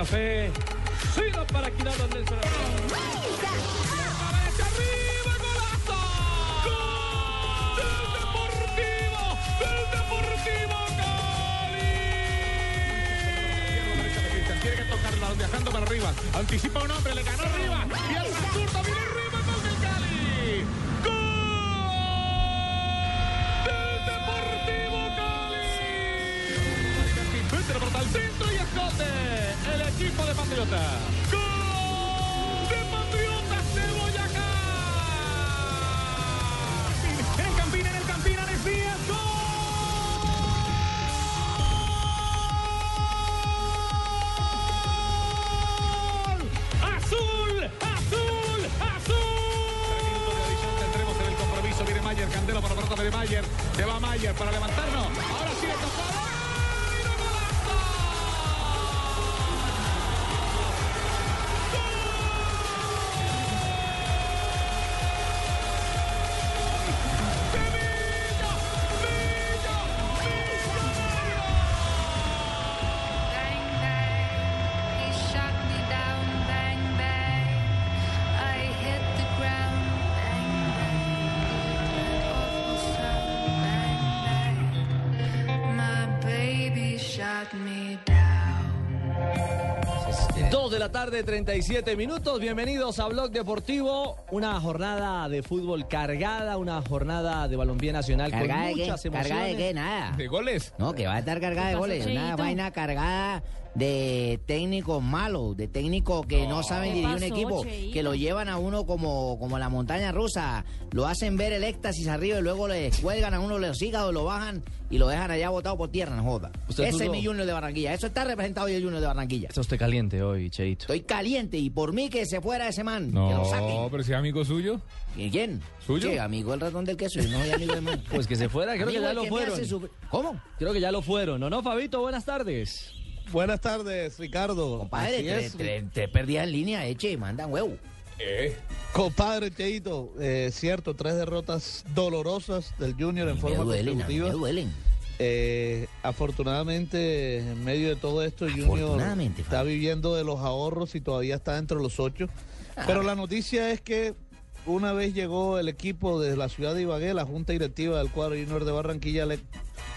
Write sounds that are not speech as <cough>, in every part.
Santa Fe. Tarde, 37 minutos. Bienvenidos a Blog Deportivo. Una jornada de fútbol cargada, una jornada de balompié nacional ¿Cargada con de qué? muchas emociones. ¿Cargada de qué? Nada. ¿De goles? No, que va a estar cargada de goles. Una vaina cargada de técnicos malos, de técnicos que no, saben dirigir un equipo, que lo llevan a uno como, como la montaña rusa, lo hacen ver el éxtasis arriba y luego le cuelgan a uno los hígados, lo bajan y lo dejan allá botado por tierra, no joda. Usted Ese es mi Junior de Barranquilla. Eso está representado hoy el Junior de Barranquilla. Está usted caliente hoy, Cheito. Estoy caliente y por mí que se fuera ese man, que lo saquen. pero si es amigo suyo. ¿Y ¿Quién? ¿Suyo? Sí, amigo el ratón del queso, yo no soy amigo de man. <laughs> Pues que se fuera, creo que ya lo fueron. sufrir. ¿Cómo? Creo que ya lo fueron. ¿No, no, Fabito? Buenas tardes. Buenas tardes, Ricardo. Compadre, te, es. te, te perdías en línea, eche, mandan huevo. Compadre Cheito, eh, cierto, tres derrotas dolorosas del Junior en forma duelen, consecutiva. me duelen. Eh, afortunadamente, en medio de todo esto, Junior está viviendo de los ahorros y todavía está entre los ocho. Pero la noticia es que una vez llegó el equipo de la ciudad de Ibagué, la junta directiva del cuadro Junior de Barranquilla le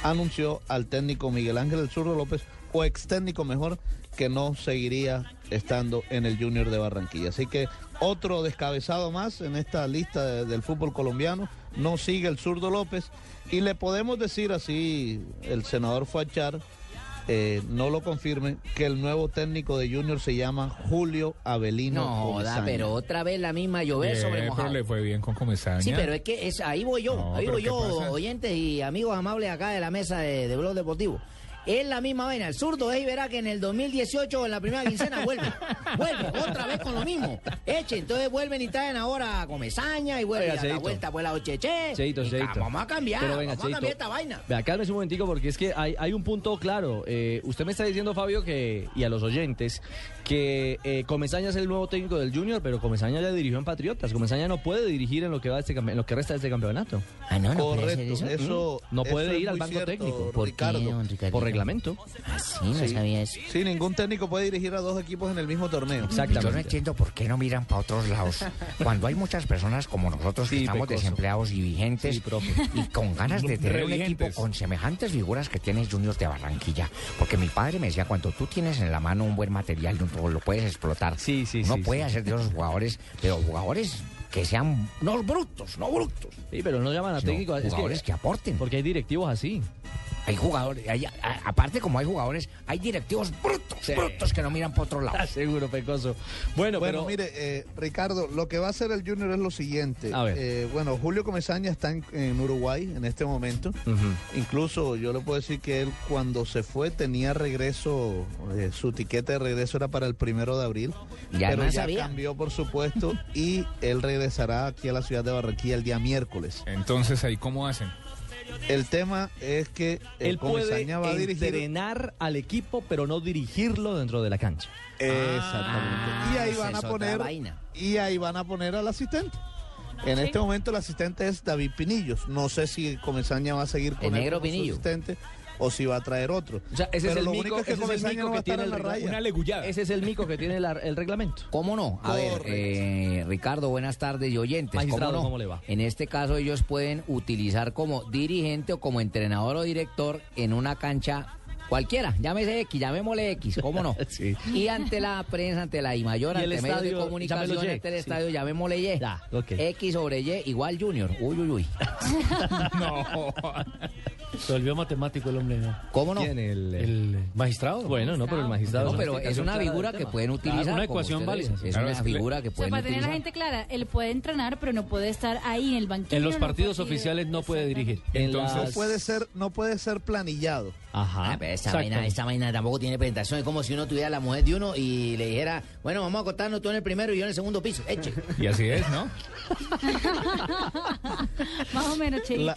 anunció al técnico Miguel Ángel El Zurdo López, o ex técnico mejor, que no seguiría estando en el Junior de Barranquilla. Así que otro descabezado más en esta lista de- del fútbol colombiano. No sigue el zurdo López. Y le podemos decir así, el senador Fuachar, eh, no lo confirme, que el nuevo técnico de Junior se llama Julio Avelino. No Comesaña. pero otra vez la misma llover sobre mojado. fue bien con Comesaña. Sí, pero es que es, ahí voy yo, No, ahí pero voy ¿qué yo, pasa? oyentes y amigos amables acá de la mesa de, de Blog Deportivo. Es la misma vaina, el zurdo es y verá que en el 2018, en la primera quincena, vuelve. vuelve, otra vez con lo mismo. Eche, entonces vuelven y traen ahora Comesaña y vuelve Oiga, a la Cheito. vuelta pues la Ocheche. Cheito, Y Cheito. Vamos a cambiar, Pero venga, vamos a Cheito. cambiar esta vaina. Vea, cálmese un momentico porque es que hay, hay un punto claro. Eh, usted me está diciendo, Fabio, que y a los oyentes, que eh, Comesaña es el nuevo técnico del Junior, pero Comesaña ya dirigió en Patriotas. Comesaña no puede dirigir en lo que va de este campe- en lo que resta de este campeonato. Ah, no, no puede Correcto, eso. eso, No puede ir al banco cierto, técnico. ¿Por qué, don? Por reglamento. Ah, sí, no Sí. sabía eso. Sí, ningún técnico puede dirigir a dos equipos en el mismo torneo. Yo no Exactamente. entiendo por qué no miran para otros lados. Cuando hay muchas personas como nosotros que Sí, estamos pecoso. desempleados y vigentes y con ganas de tener un equipo con semejantes figuras que tiene Junior de Barranquilla. Porque mi padre me decía, cuando tú tienes en la mano un buen material, no lo puedes explotar. Sí, sí, No sí, puede sí. hacer de los jugadores, pero jugadores que sean no brutos, no brutos. Sí, pero no llaman a técnicos. es jugadores que, aporten. Porque hay directivos así. Hay jugadores, hay- a- aparte como hay jugadores, hay directivos brutos, Sí. brutos que no miran por otro lado. <laughs> Seguro, Pecoso. Bueno, Bueno, pero mire, eh, Ricardo, lo que va a hacer el Junior es lo siguiente. A ver. Eh, bueno, Julio Comesaña está en, en Uruguay en este momento. Incluso yo le puedo decir que él cuando se fue tenía regreso, eh, su tiquete de regreso era para el primero de abril. Ya pero no ya sabía. cambió, por supuesto, y él regresará aquí a la ciudad de Barranquilla el día miércoles. Entonces, ¿ahí cómo hacen? El tema es que el él puede va a dirigir. entrenar al equipo, pero no dirigirlo dentro de la cancha. Exactamente. y ahí van a poner y ahí van a poner al asistente. En este momento el asistente es David Pinillos. No sé si Comesaña va a seguir con El él como asistente o si va a traer otro. O sea, ese Pero es el lo mico, único es que ese es el Comesaña mico no va a que tiene estar en la raya. Una legullada. Ese es el mico que tiene la- el reglamento. ¿Cómo no? A ver, Correcto. eh, Ricardo, buenas tardes y oyentes. Magistrado, ¿Cómo, no? ¿cómo le va? En este caso ellos pueden utilizar como dirigente o como entrenador o director en una cancha cualquiera. Llámese X, llamémosle X, ¿cómo no? <laughs> Sí. Y ante la prensa, ante la I mayor, Y ante medios de estadio, comunicación, llámelo Y. ante el Sí. estadio, llamémosle Y. Ya. X sobre Y igual Junior. Uy, uy, uy. <laughs> No. Se volvió matemático el hombre. ¿no? ¿Cómo no? ¿Quién? El, El magistrado. Bueno, no, pero el magistrado. No, pero una es una figura que pueden utilizar. una como ecuación válida. Es Claro, una es que le- figura que O sea, pueden para tener a la utilizar. gente clara, él puede entrenar, pero no puede estar ahí en el banquillo. En los no partidos ir- oficiales no puede dirigir. En Entonces, puede ser, no puede ser planillado. Ajá. Ah, pero esa Exacto. vaina, esa vaina tampoco tiene presentación. Es como si uno tuviera la mujer de uno y le dijera, bueno, vamos a acostarnos tú en el primero y yo en el segundo piso. Eche. Y así es, ¿no? <laughs> Más o menos, Cheito. La,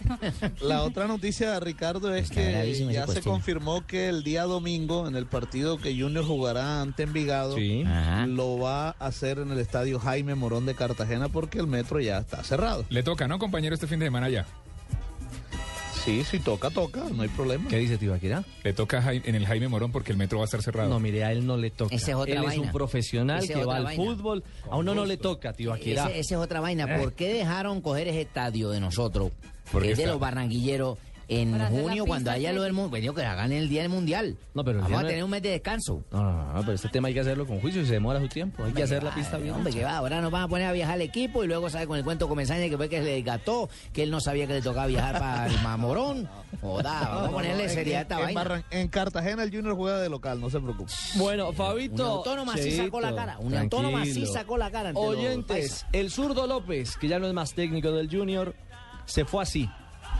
la otra noticia, Ricardo, es Está que esa ya se confirmó que el día domingo, en el partido que Junior jugará ante Envigado, Sí. Lo va a hacer en el estadio Jaime Morón de Cartagena porque el metro ya está cerrado. Le toca, ¿no, compañero, este fin de semana ya? Sí, si toca, toca, no hay problema. ¿Qué dice Tibaquira? Le toca en el Jaime Morón porque el metro va a estar cerrado. No, mire, a él no le toca. Esa es otra él es vaina. un profesional Esa es que va otra al vaina. fútbol. A uno no le toca, Tibaquira. Ese- Esa es otra vaina. ¿Por qué dejaron coger ese estadio de nosotros? Porque que es de está- los barranquilleros. En Para la junio, cuando haya lo del mundo, digo que hagan el día del mundial. No, pero el Vamos día a no- tener un mes de descanso. No, no, no, no, pero este tema hay que hacerlo con juicio y se demora su tiempo. Hay que hacer la pista bien. Hombre, que va, ahora nos van a poner a viajar el equipo y luego sale con el cuento Comesaña que fue que se le desgató, que él no sabía que le tocaba viajar para el <laughs> Mamorón. Joda, vamos a ponerle seriedad a esta en, vaina. Barran- en Cartagena el Junior juega de local, no se preocupe. Bueno, Una Fabito. autónoma sí Cheito, sacó la cara. Una autónoma sí tranquilo. sacó la cara. ante los Oyentes, paisas. el zurdo López, que ya no es más técnico del Junior, se fue así.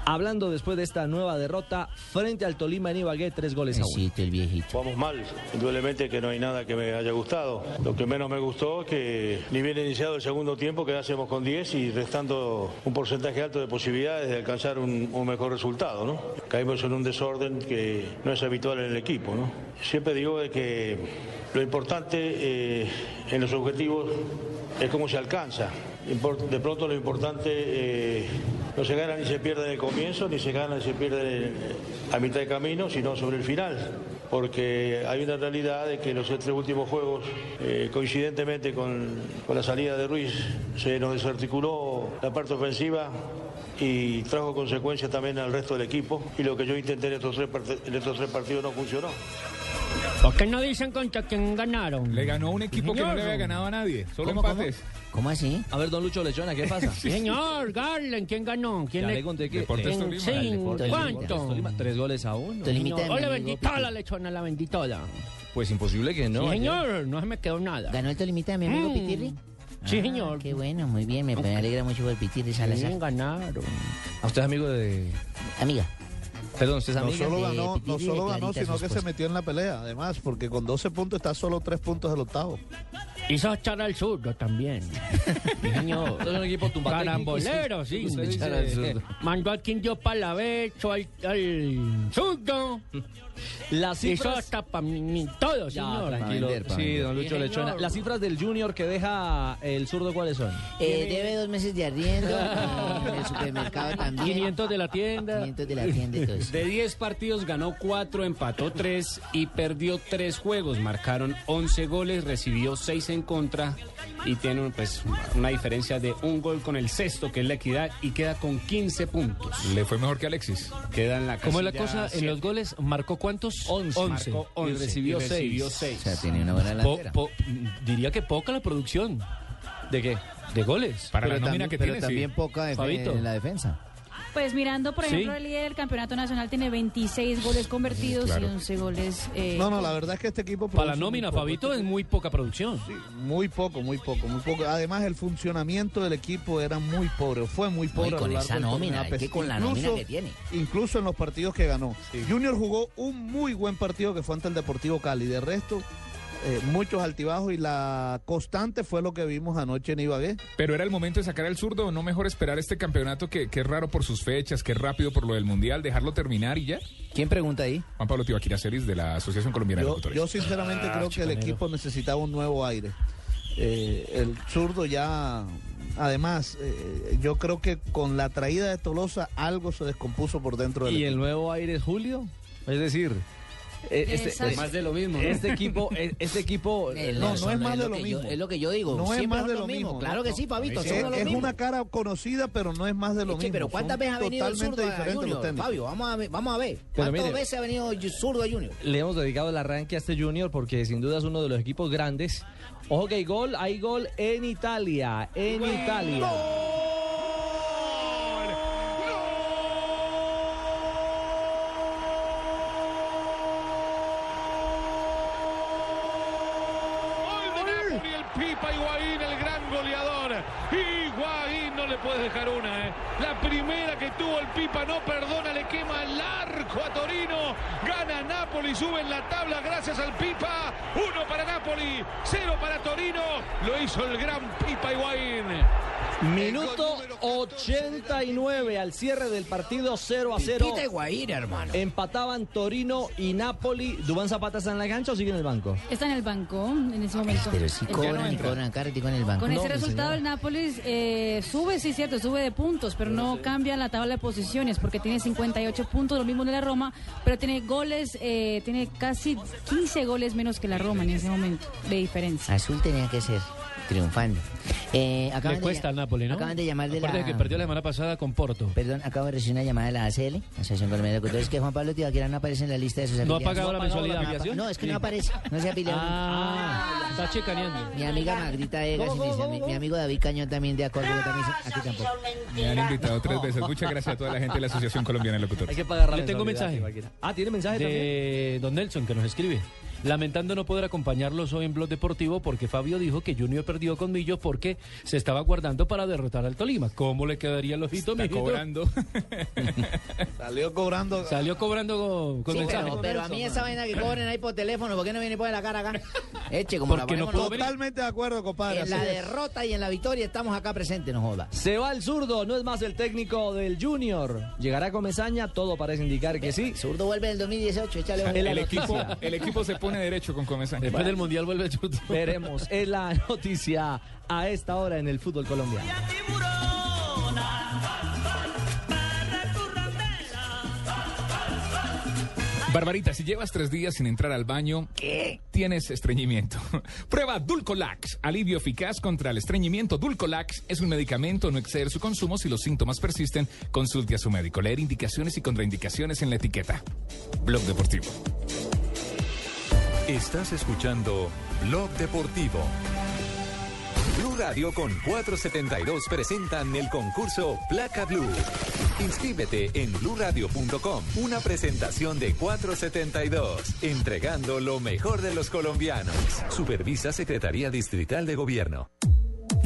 Hablando después de esta nueva derrota frente al Tolima en Ibagué, tres goles a uno. El viejito. Jugamos mal, indudablemente que no hay nada que me haya gustado. Lo que menos me gustó es que ni bien iniciado el segundo tiempo quedásemos con 10 y restando un porcentaje alto de posibilidades de alcanzar un, un mejor resultado. ¿no? Caímos en un desorden que no es habitual en el equipo. ¿no? Siempre digo de que lo importante eh, en los objetivos es cómo se alcanza. De pronto lo importante eh, no se gana ni se pierde en el comienzo, ni se gana ni se pierde a mitad de camino, sino sobre el final. Porque hay una realidad de que los tres últimos juegos, eh, coincidentemente con, con la salida de Ruiz, se nos desarticuló la parte ofensiva y trajo consecuencias también al resto del equipo. Y lo que yo intenté en estos tres, en estos tres partidos no funcionó. ¿Por qué no dicen contra quién ganaron? Le ganó un equipo que no le había ganado a nadie. Solo ¿Cómo, empates. ¿Cómo así? A ver, don Lucho Lechona, ¿qué pasa? <laughs> Señor, Garland, ¿quién ganó? ¿Quién Ya le... le conté que Deportes en- Tolima. Sí, ¿cuánto? Tolima, Tres goles a uno. Señor, Hola, amigo bendita la lechona, la benditola. Pues imposible que no. sí, ayer. señor, no se me quedó nada. ¿Ganó el Tolimita de mi amigo Mm. Pitirri? Sí, Ah, señor. Qué bueno, muy bien. Me, me alegra mucho por Pitirri Salazar. Sí, ganaron. ¿A usted es amigo de...? Amiga. Perdón, ¿usted es No solo de ganó, no solo ganó, sino que se metió en la pelea, además, porque con 12 puntos está solo 3 puntos del octavo. Hizo echar al zurdo también. <laughs> Es un equipo tumbatécnico. Carambolero, sí. Al. Mandó al Quindio Palavecho, al, al zurdo. <laughs> Las cifras... hasta para mí, todo, Ya, señor. tranquilo. vender, sí, don Lucho Sí. Lechona. Las cifras del Junior que deja el zurdo, ¿cuáles son? Eh, debe dos meses de arriendo. <laughs> en el supermercado también. 500 de la tienda. 500 de la tienda y todo eso. De 10 partidos ganó 4, empató 3 y perdió 3 juegos. Marcaron 11 goles, recibió 6 en contra y tiene pues, una diferencia de un gol con el sexto, que es la equidad, y queda con 15 puntos. Le fue mejor que Alexis. Queda en la ¿Cómo es la casilla cosa? En siete. los goles, ¿marcó cuántos? 11. Marcó Y 11 recibió y recibió seis. O sea, 6. tiene una buena Po- delantera. po- diría que poca la producción ¿De qué? de goles. Para pero la nómina también, que pero tiene, también sí. poca en la defensa. Pues mirando, por Sí. ejemplo, el líder del campeonato nacional tiene 26 goles convertidos Claro. y 11 goles. eh, No, no, la verdad es que este equipo... Para la nómina. Fabito, es muy poca producción. Muy poco, muy poco, muy poco. Además, el funcionamiento del equipo era muy pobre, fue muy pobre. y a con largo esa nómina, a es que con la incluso- nómina que tiene. Incluso en los partidos que ganó. Junior jugó un muy buen partido que fue ante el Deportivo Cali. De resto, eh, muchos altibajos y la constante fue lo que vimos anoche en Ibagué. Pero era el momento de sacar al zurdo, no mejor esperar este campeonato que, que es raro por sus fechas, que es rápido por lo del mundial, dejarlo terminar y ya. ¿Quién pregunta ahí? Juan Pablo Tibaquira Celis de la Asociación Colombiana de Yo, Locutores. yo sinceramente Ah, creo que el equipo necesitaba un nuevo aire. Eh, el zurdo ya, además, eh, yo creo que con la traída de Tolosa algo se descompuso por dentro del ¿Y equipo. el nuevo aire es Julio? Es decir, eh, este, Exacto. Más de lo mismo, ¿no? este equipo, eh, este equipo, <laughs> Eh, No, no es más de lo lo que yo- mismo. es lo que yo digo. No es más de lo mismo. Claro no, que sí, Fabito, Es, son lo es mismo. una cara conocida, pero no es más de lo Sí, mismo. pero ¿cuántas Son veces ha venido el zurdo a Junior? Fabio, vamos a ver. Vamos a ver. ¿Cuántas mire- veces ha venido el zurdo a Junior? le hemos dedicado el arranque a este Junior porque sin duda es uno de los equipos grandes. Ojo que hay gol, hay gol en Italia, en Italia. Hizo el gran Pipa Higuaín. Minuto 89 al cierre del partido 0 a 0. Pipita Higuaín, hermano. Empataban Torino y Napoli. ¿Dubán Zapata está en la cancha o sigue en el banco? Está en el banco en ese momento. Pero sí El- cobran y cobran en el banco. Con ese resultado el Nápoles eh, sube, sí cierto, sube de puntos, pero no cambia la tabla de posiciones porque tiene 58 puntos, lo mismo de la Roma, pero tiene goles, eh, tiene casi 15 goles menos que la Roma en ese momento de diferencia. Azul tenía que ser triunfando. Eh, Le cuesta al Napoli, ¿no? Acaban de llamar de la... Aparte de que perdió la semana pasada con Porto. Perdón, acabo de recibir una llamada de la ACL, Asociación Colombiana de Locutores, que Juan Pablo Tibaquira no aparece en la lista de sus ¿No ha afiliados. pagado la mensualidad? No, apa- No, es que no aparece, no se ha afiliado. Ah, está checaneando. Mi amiga Magdita Egas, y dice, mi, mi amigo David Cañón también de acuerdo, también aquí tampoco. Me han invitado tres veces. Muchas gracias a toda la gente de la Asociación Colombiana de Locutores. Hay que pagar la Le tengo mensaje. Ah, ¿tiene mensaje también? de Don Nelson que nos escribe. Lamentando no poder acompañarlos hoy en Blog Deportivo porque Fabio dijo que Junior perdió con Millos porque se estaba guardando para derrotar al Tolima. ¿Cómo le quedaría el ojito, Está mijito? cobrando. <laughs> Salió cobrando. Salió cobrando con, con Sí, mensaje. pero, pero a mí esa vaina que cobren ahí por teléfono, ¿por qué no viene y pone la cara acá? Eche, como la Porque no ponemos nosotros. Totalmente de acuerdo, compadre. En la es. derrota y en la victoria estamos acá presentes, no joda. Se va el zurdo, no es más el técnico del Junior. Llegará con Mesaña, todo parece indicar que sí. Zurdo vuelve el 2018, échale <laughs> un- El equipo, el equipo se pone derecho con Comesaña. Después del Mundial vuelve el zurdo. Veremos, es la noticia a esta hora en el fútbol colombiano. Barbarita, si llevas tres días sin entrar al baño, tienes estreñimiento. <laughs> Prueba Dulcolax, alivio eficaz contra el estreñimiento. Dulcolax es un medicamento, no exceder su consumo. Si los síntomas persisten, consulte a su médico. Leer indicaciones y contraindicaciones en la etiqueta. Blog Deportivo. Estás escuchando Blog Deportivo. Blue Radio con 472 presentan el concurso Placa Blue. Inscríbete en bluradio.com. Una presentación de 472, entregando lo mejor de los colombianos. Supervisa Secretaría Distrital de Gobierno.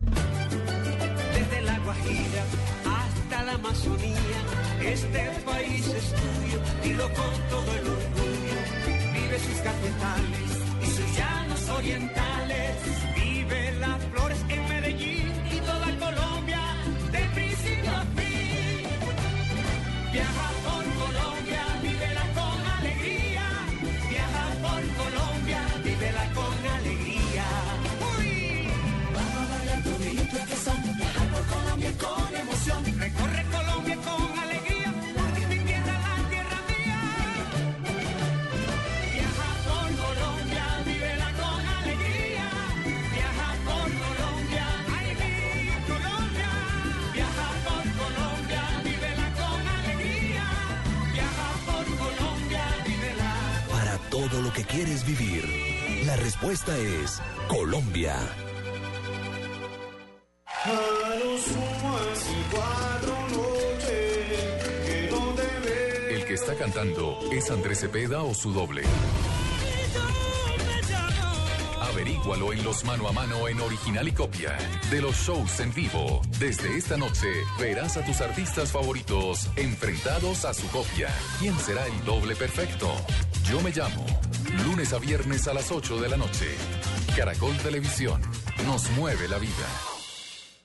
Desde la Guajira hasta la Amazonía, este país es tuyo, dilo con todo el orgullo. Vive sus cafetales y sus llanos orientales. Quieres vivir? La respuesta es Colombia. El que está cantando es Andrés Cepeda o su doble. Averígualo en los mano a mano en original y copia de los shows en vivo. Desde esta noche verás a tus artistas favoritos enfrentados a su copia. ¿Quién será el doble perfecto? Yo me llamo. Lunes a viernes a las 8 de la noche. Caracol Televisión. Nos mueve la vida.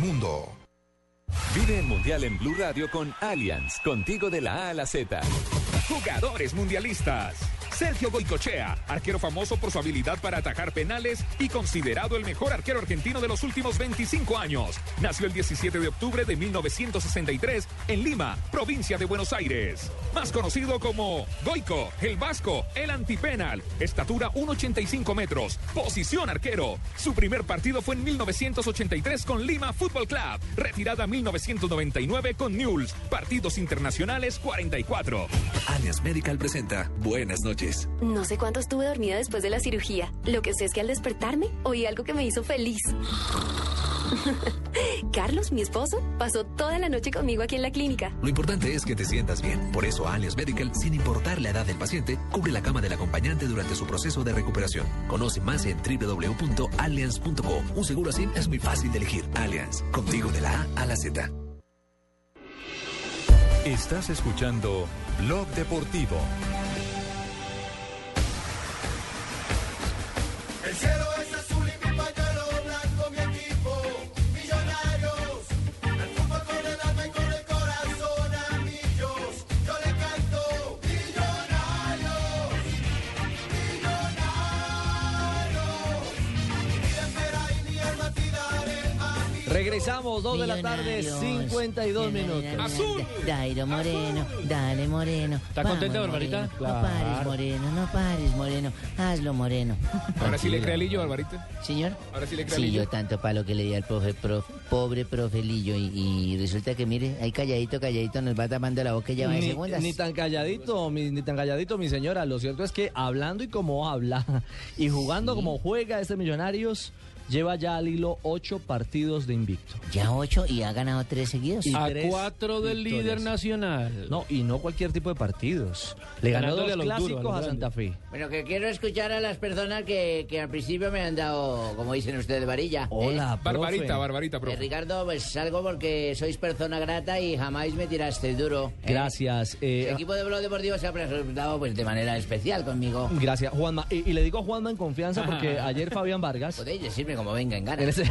mundo. Vive el Mundial en Blue Radio con Allianz, contigo de la A a la Z. Jugadores mundialistas. Sergio Goicochea, arquero famoso por su habilidad para atajar penales y considerado el mejor arquero argentino de los últimos 25 años. Nació el 17 de octubre de 1963 en Lima, provincia de Buenos Aires. Más conocido como Goico, el Vasco, el antipenal. Estatura 1,85 metros. Posición arquero. Su primer partido fue en 1983 con Lima Fútbol Club. Retirada 1999 con Newell's. Partidos internacionales 44. Allianz Medical presenta Buenas noches. No sé cuánto estuve dormida después de la cirugía. Lo que sé es que al despertarme oí algo que me hizo feliz. <laughs> Carlos, mi esposo, pasó toda la noche conmigo aquí en la clínica. Lo importante es que te sientas bien. Por eso Allianz Medical, sin importar la edad del paciente, cubre la cama del acompañante durante su proceso de recuperación. Conoce más en www.allianz.co. Un seguro así es muy fácil de elegir. Allianz, contigo de la A a la Z. Estás escuchando Blog Deportivo. El cielo es Regresamos, 2 de la tarde, 52 minutos. ¡Azul! Dairo Moreno, dale Moreno. ¿Está contenta, Barbarita? No pares, Moreno, no pares, Moreno. Hazlo, Moreno. Ahora sí le cree Lillo, Barbarita. Señor. Ahora sí le cree Sí, Lillo. yo tanto palo que le di al profe, prof- pobre profe Lillo. Y, y resulta que, mire, ahí calladito, calladito, nos va tapando la boca y ya va de Ni, segundas. ni tan calladito, mi- ni tan calladito, mi señora. Lo cierto es que hablando y como habla <laughs> y jugando como juega este Millonarios, lleva ya al hilo ocho partidos de invicto. Ya ocho y ha ganado tres seguidos. Y A tres cuatro del victorias. líder nacional. No, y no cualquier tipo de partidos. Le ganó dos a clásicos a a, los Santa Fe. Bueno, que quiero escuchar a las personas que, que al principio me han dado, como dicen ustedes, varilla. ¿eh? Hola, Barbarita, Barbarita, Eh, profe. Ricardo, pues salgo porque sois persona grata y jamás me tiraste duro. ¿eh? Gracias. eh, El equipo de Blog Deportivo se ha presentado pues, de manera especial conmigo. Gracias, Juanma. Y, y le digo a Juanma en confianza <laughs> porque ayer Fabián Vargas, Podéis decirme como venga en gana. en este, <laughs>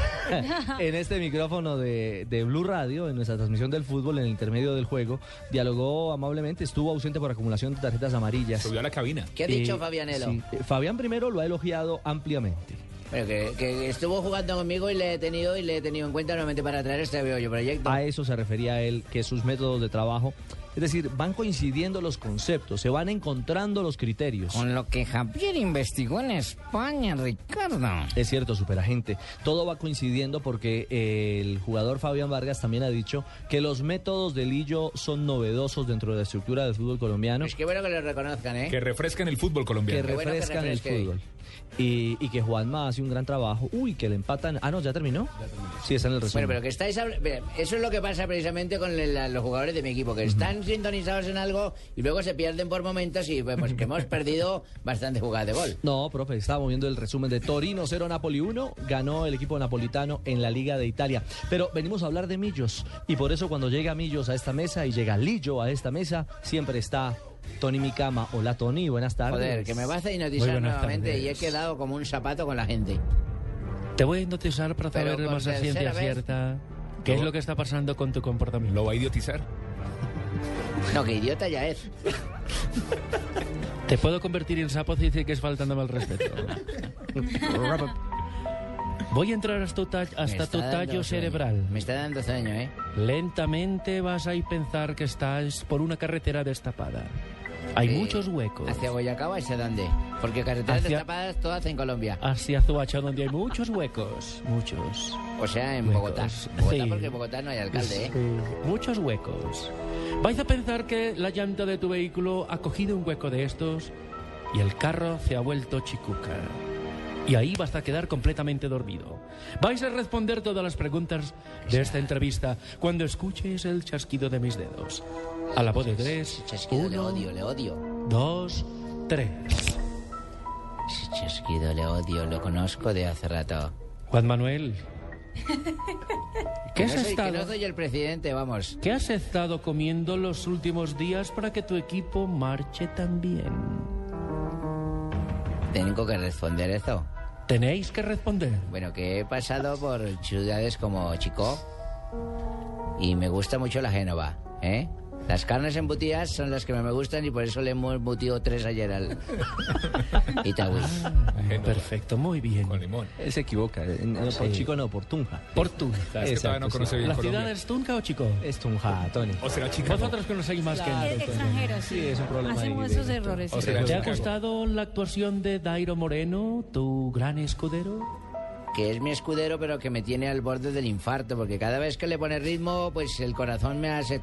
<laughs> en este micrófono de, de Blue Radio, en nuestra transmisión del fútbol, en el intermedio del juego, dialogó amablemente, estuvo ausente por acumulación de tarjetas amarillas. Subió a la cabina. ¿Qué ha dicho Fabianelo? sí, eh, Fabián primero lo ha elogiado ampliamente. Que, que estuvo jugando conmigo y le he tenido y le he tenido en cuenta nuevamente para traer este bello proyecto. A eso se refería él, que sus métodos de trabajo, es decir, van coincidiendo los conceptos, se van encontrando los criterios. Con lo que Javier investigó en España, Ricardo. Es cierto, superagente. Todo va coincidiendo porque eh, el jugador Fabián Vargas también ha dicho que los métodos de Lillo son novedosos dentro de la estructura del fútbol colombiano, Pues qué bueno que lo reconozcan, ¿eh? Que refrescan el fútbol que colombiano. bueno que refrescan el fútbol. Y, y que Juanma hace un gran trabajo. Uy, que le empatan. Ah, no, ya terminó. Sí, está en el resumen. Bueno, pero que estáis... Eso es lo que pasa precisamente con el- la- los jugadores de mi equipo, que están sintonizados en algo y luego se pierden por momentos y pues que hemos <laughs> perdido bastante jugadas de gol. No, profe, estábamos viendo el resumen de Torino 0 Napoli 1, ganó el equipo napolitano en la Liga de Italia. Pero venimos a hablar de Millos y por eso cuando llega Millos a esta mesa y llega Lillo a esta mesa, siempre está Tony Micama. Hola Tony, buenas tardes. Joder, que me vas a hipnotizar nuevamente tardes. y he quedado como un zapato con la gente. Te voy a hipnotizar para Pero saber más a ciencia vez. cierta qué es lo que está pasando con tu comportamiento. ¿Lo va a idiotizar? <laughs> No, que idiota ya es. Te puedo convertir en sapo si dice que es faltándome el respeto. <laughs> Voy a entrar hasta, tu ta- Me hasta tu tallo sueño. cerebral. Me está dando sueño, ¿eh? Lentamente vas a ir pensar que estás por una carretera destapada. Hay muchos huecos. ¿Hacia Boyacá o hacia dónde? Porque carreteras Hacia- destapadas todas en Colombia. Hacia Zuacha, donde hay muchos huecos. Muchos. O sea, en Huecos. Bogotá. Bogotá Sí. porque en Bogotá no hay alcalde, ¿eh? Sí, Muchos huecos. Vais a pensar que la llanta de tu vehículo ha cogido un hueco de estos y el carro se ha vuelto chicuca. Y ahí vas a quedar completamente dormido. Vais a responder todas las preguntas de esta entrevista cuando escuches el chasquido de mis dedos. A la voz de tres. Chasquido, le uno, odio, le odio. dos, tres. Chasquido, le odio, lo conozco de hace rato. Juan Manuel, <laughs> ¿qué Que has no soy, que estado? no soy el presidente, vamos. ¿Qué has estado comiendo los últimos días para que tu equipo marche tan bien? Tengo que responder eso. Tenéis que responder. Bueno, que he pasado por ciudades como Chico y me gusta mucho la Génova, ¿eh? Las carnes embutidas son las que más me gustan y por eso le hemos embutido tres ayer al <laughs> Itagüí. Perfecto, muy bien. Con limón. Él se equivoca. eh, no, por chico no, por Tunja. Por Tunja. Es que todavía no conoce bien ¿La ciudad es Tunca o Chico? Es Tunja, Tony. O será chica. Vosotros conocéis más que nosotros. extranjeros, sí. Sí, es un problema Hacemos esos errores. ¿Te ha gustado la actuación de Dairo Moreno, tu gran escudero? que es mi escudero, pero que me tiene al borde del infarto, porque cada vez que le pone ritmo, pues el corazón me hace...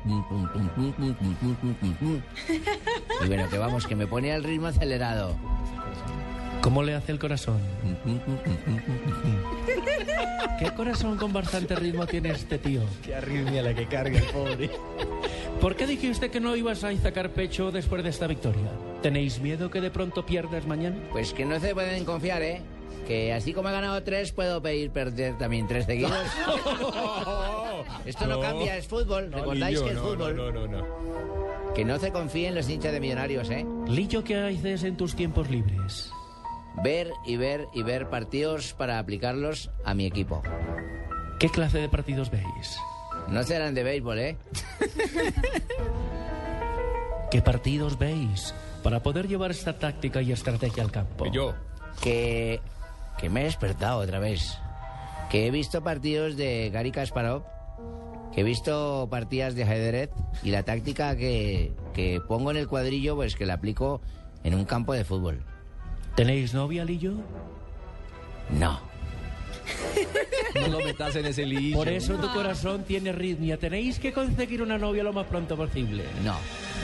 Y bueno, que vamos, que me pone al ritmo acelerado. ¿Cómo le hace el corazón? ¿Qué corazón con bastante ritmo tiene este tío? Qué arritmia la que carga el pobre. ¿Por qué dije usted que no ibas a sacar pecho después de esta victoria? ¿Tenéis miedo que de pronto pierdas mañana? Pues que no se pueden confiar, ¿eh? Que así como he ganado tres, puedo pedir perder también tres seguidos. <laughs> Esto no, cambia, es fútbol. Recordáis que es fútbol. No, no, no. Que no se confíen los hinchas de millonarios, ¿eh? Lillo, ¿qué haces en tus tiempos libres? Ver y ver y ver partidos para aplicarlos a mi equipo. ¿Qué clase de partidos veis? No serán de béisbol, ¿eh? <laughs> ¿Qué partidos veis para poder llevar esta táctica y estrategia al campo? Yo. Que, que me he despertado otra vez. Que he visto partidos de Gary Kasparov. Que he visto partidas de ajedrez. Y la táctica que, que pongo en el cuadrillo, pues que la aplico en un campo de fútbol. ¿Tenéis novia, Lillo? No. No lo metas en ese lío. Por eso tu corazón tiene ritmia. Tenéis que conseguir una novia lo más pronto posible. No.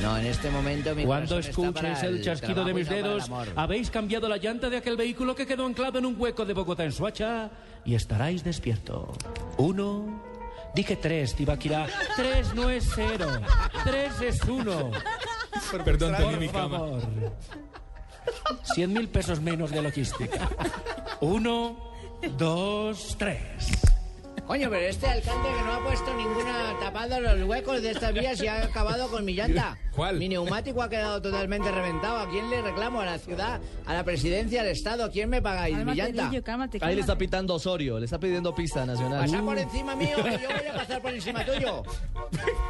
No, en este momento mi Cuando escuches el chasquido de mis dedos, habéis cambiado la llanta de aquel vehículo que quedó anclado en un hueco de Bogotá en Suacha y estaréis despierto. Uno. Dije tres, Tibaquirá. Tres no es cero. Tres es uno. Perdón, tenía Por mi cama. favor. Cien mil pesos menos de logística. Uno, dos, tres. Coño, pero este alcalde que no ha puesto ninguna tapada en los huecos de estas vías y ha acabado con mi llanta. ¿Cuál? Mi neumático ha quedado totalmente reventado. ¿A quién le reclamo? ¿A la ciudad? ¿A la presidencia? ¿Al Estado? ¿A quién me pagáis mi Cálmate, llanta? Lillo, cálmate, Ahí le está cálmate. pitando Osorio, le está pidiendo pista nacional. Pasa por encima mío, que yo voy a pasar por encima tuyo.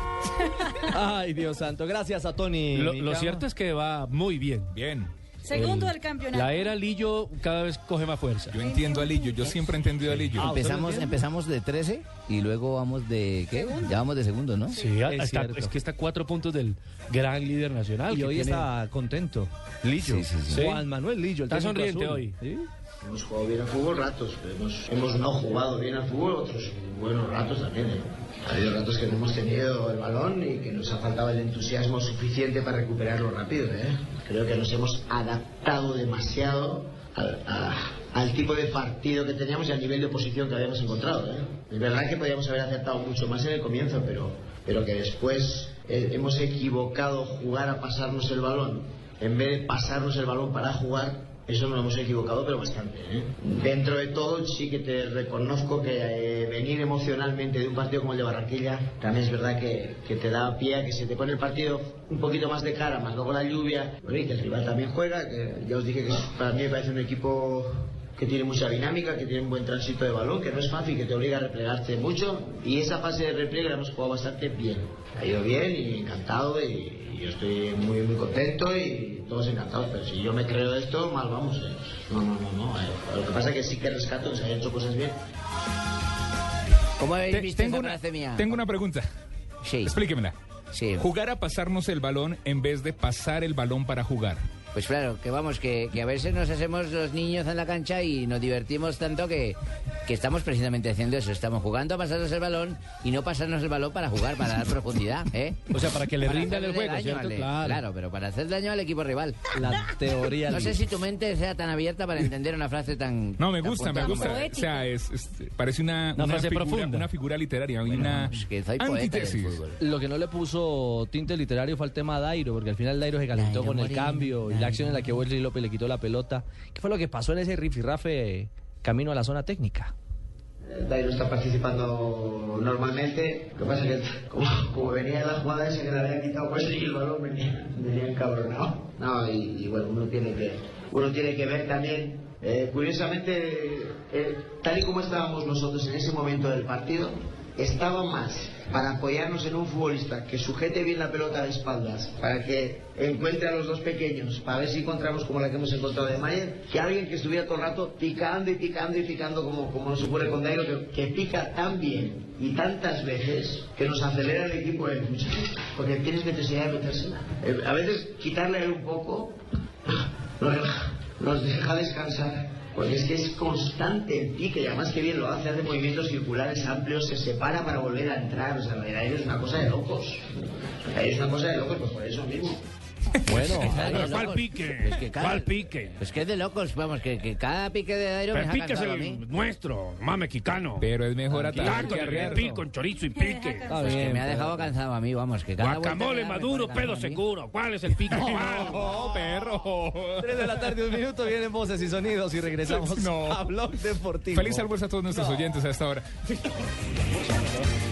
<laughs> Ay, Dios santo. Gracias a Tony. Lo, lo cierto es que va muy bien. Bien. Segundo El- del campeonato. La era Lillo cada vez coge más fuerza. Yo entiendo a Lillo. Yo siempre he entendido a Lillo. Ah, Empezamos, empezamos de 13 y luego vamos de... ¿Qué? Ya vamos de segundo, ¿no? Sí, Es está- es que está a cuatro puntos del gran líder nacional. Y que hoy tiene- está contento. Lillo. Sí, sí, sí. Juan Manuel Lillo. el Está sonriente azul. hoy. Hemos jugado bien al fútbol ratos, hemos, hemos no jugado bien al fútbol otros buenos ratos también. ¿eh? Ha habido ratos que no hemos tenido el balón y que nos ha faltado el entusiasmo suficiente para recuperarlo rápido. ¿eh? Creo que nos hemos adaptado demasiado al, a- al tipo de partido que teníamos y al nivel de oposición que habíamos encontrado. ¿eh? Es verdad que podíamos haber acertado mucho más en el comienzo, pero, pero que después eh, hemos equivocado jugar a pasarnos el balón en vez de pasarnos el balón para jugar eso nos hemos equivocado, pero bastante. ¿eh? Dentro de todo, sí que te reconozco que eh, venir emocionalmente de un partido como el de Barranquilla, también es verdad que, que te da pie a que se te pone el partido un poquito más de cara, más luego la lluvia, y que el rival también juega, que ya os dije que para mí me parece un equipo que tiene mucha dinámica, que tiene un buen tránsito de balón, que no es fácil, que te obliga a replegarte mucho. Y esa fase de repliegue la hemos jugado bastante bien. Ha ido bien y encantado y, y yo estoy muy, muy contento y todos encantados. Pero si yo me creo esto, mal vamos. ¿eh? No, no, no, no. eh. Lo que pasa es que sí que rescato que se hayan hecho cosas bien. ¿Cómo habéis Te- visto tengo esa una, frase mía? tengo una pregunta. Sí. Explíquemela. Sí. Jugar a pasarnos el balón en vez de pasar el balón para jugar. Pues claro, que vamos, que, que a veces nos hacemos los niños en la cancha y nos divertimos tanto que, que estamos precisamente haciendo eso. Estamos jugando a pasarnos el balón y no pasarnos el balón para jugar, para dar profundidad, ¿eh? O sea, para que le rinda el juego, daño ¿cierto? al- Claro. claro, pero para hacer daño al equipo rival. La teoría. No sé si tu mente sea tan abierta para entender una frase tan... No, me tan gusta, me gusta. O sea, es, es- parece una, Una frase figura, profunda. una figura literaria, una antítesis. Lo que no le puso tinte literario fue el tema a Dairo, porque al final Dairo se calentó Dairo con el cambio y la acción en la que Wesley López le quitó la pelota. ¿Qué fue lo que pasó en ese rifirrafe camino a la zona técnica? Dairo está participando normalmente. Lo que pasa es que, como, como venía de la jugada esa que le había quitado pues y el balón venía, venía encabronado. No, y, y bueno, uno tiene que, uno tiene que ver también. eh, curiosamente, eh, tal y como estábamos nosotros en ese momento del partido, estaba más para apoyarnos en un futbolista que sujete bien la pelota de espaldas, para que encuentre a los dos pequeños, para ver si encontramos como la que hemos encontrado de Mayer, que alguien que estuviera todo el rato picando y picando y picando como, como nos ocurre con Dairo, que, pica tan bien y tantas veces que nos acelera el equipo de lucha, porque tienes necesidad de metérsela. Eh, a veces quitarle un poco nos deja descansar. Porque es que es constante el pique y además que bien lo hace, hace movimientos circulares amplios, se separa para volver a entrar. O sea, de Dairo es una cosa de locos. Es una cosa de locos, pues por eso mismo. Bueno, Pero ¿cuál pique? Es que cada- ¿Cuál pique? Pues que es de locos, vamos, que, que cada pique de Dairo me El ha pique es cansado a mí. el nuestro, más mexicano. Pero es mejor atacar que pico con chorizo y pique. Pues que me ha dejado cansado a mí, vamos, que cada vuelta Guacamole que da me maduro, pone pedo cansado a mí. seguro. ¿Cuál es el pique? <laughs> No, perro. 3 de la tarde, un minuto, vienen voces y sonidos y regresamos <laughs> No. a Blog Deportivo. Feliz almuerzo a todos nuestros No. oyentes a esta hora. <laughs>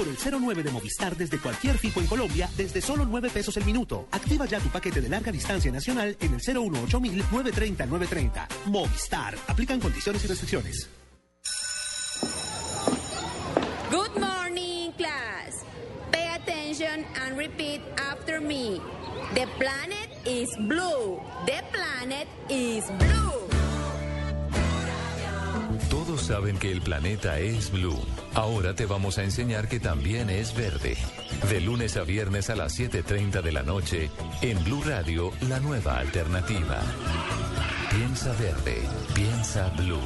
Por el 09 de Movistar desde cualquier fijo en Colombia desde solo 9 pesos el minuto. Activa ya tu paquete de larga distancia nacional en el 018 930 930. Movistar. Aplican condiciones y restricciones. Good morning, class. Pay attention and repeat after me. The planet is blue. The planet is blue. Todos saben que el planeta es blue. Ahora te vamos a enseñar que también es verde. De lunes a viernes a las 7.30 de la noche, en Blue Radio, la nueva alternativa. Piensa verde, piensa blue.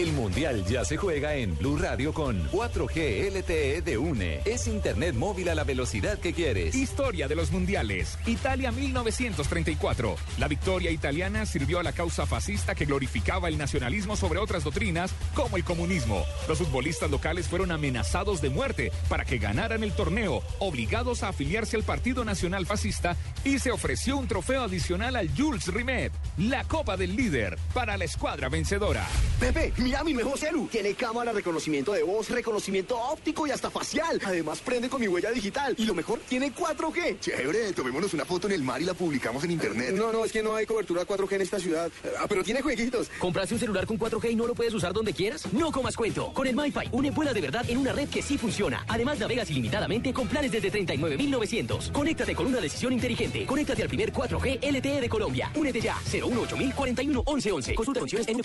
El Mundial ya se juega en Blue Radio con 4G LTE de UNE. Es internet móvil a la velocidad que quieres. Historia de los mundiales. Italia 1934. La victoria italiana sirvió a la causa fascista que glorificaba el nacionalismo sobre otras doctrinas como el comunismo. Los futbolistas locales fueron amenazados de muerte para que ganaran el torneo, obligados a afiliarse al Partido Nacional Fascista y se ofreció un trofeo adicional al Jules Rimet, la Copa del Líder, para la escuadra vencedora. Pepe, mira mi nuevo celu. Tiene cámara, reconocimiento de voz, reconocimiento óptico y hasta facial. Además, prende con mi huella digital. Y lo mejor, tiene 4G. Chévere, tomémonos una foto en el mar y la publicamos en internet. No, no, es que no hay cobertura 4G en esta ciudad. Ah, pero tiene jueguitos. ¿Compraste un celular con 4G y no lo puedes usar donde quieras? No comas cuento. Con el MyFi, une vuela de verdad en una red que sí funciona. Además, navegas ilimitadamente con planes desde 39.900. Conéctate con una decisión inteligente. Conéctate al primer 4G LTE de Colombia. Únete ya. 018 41 1111. Consulta condiciones en.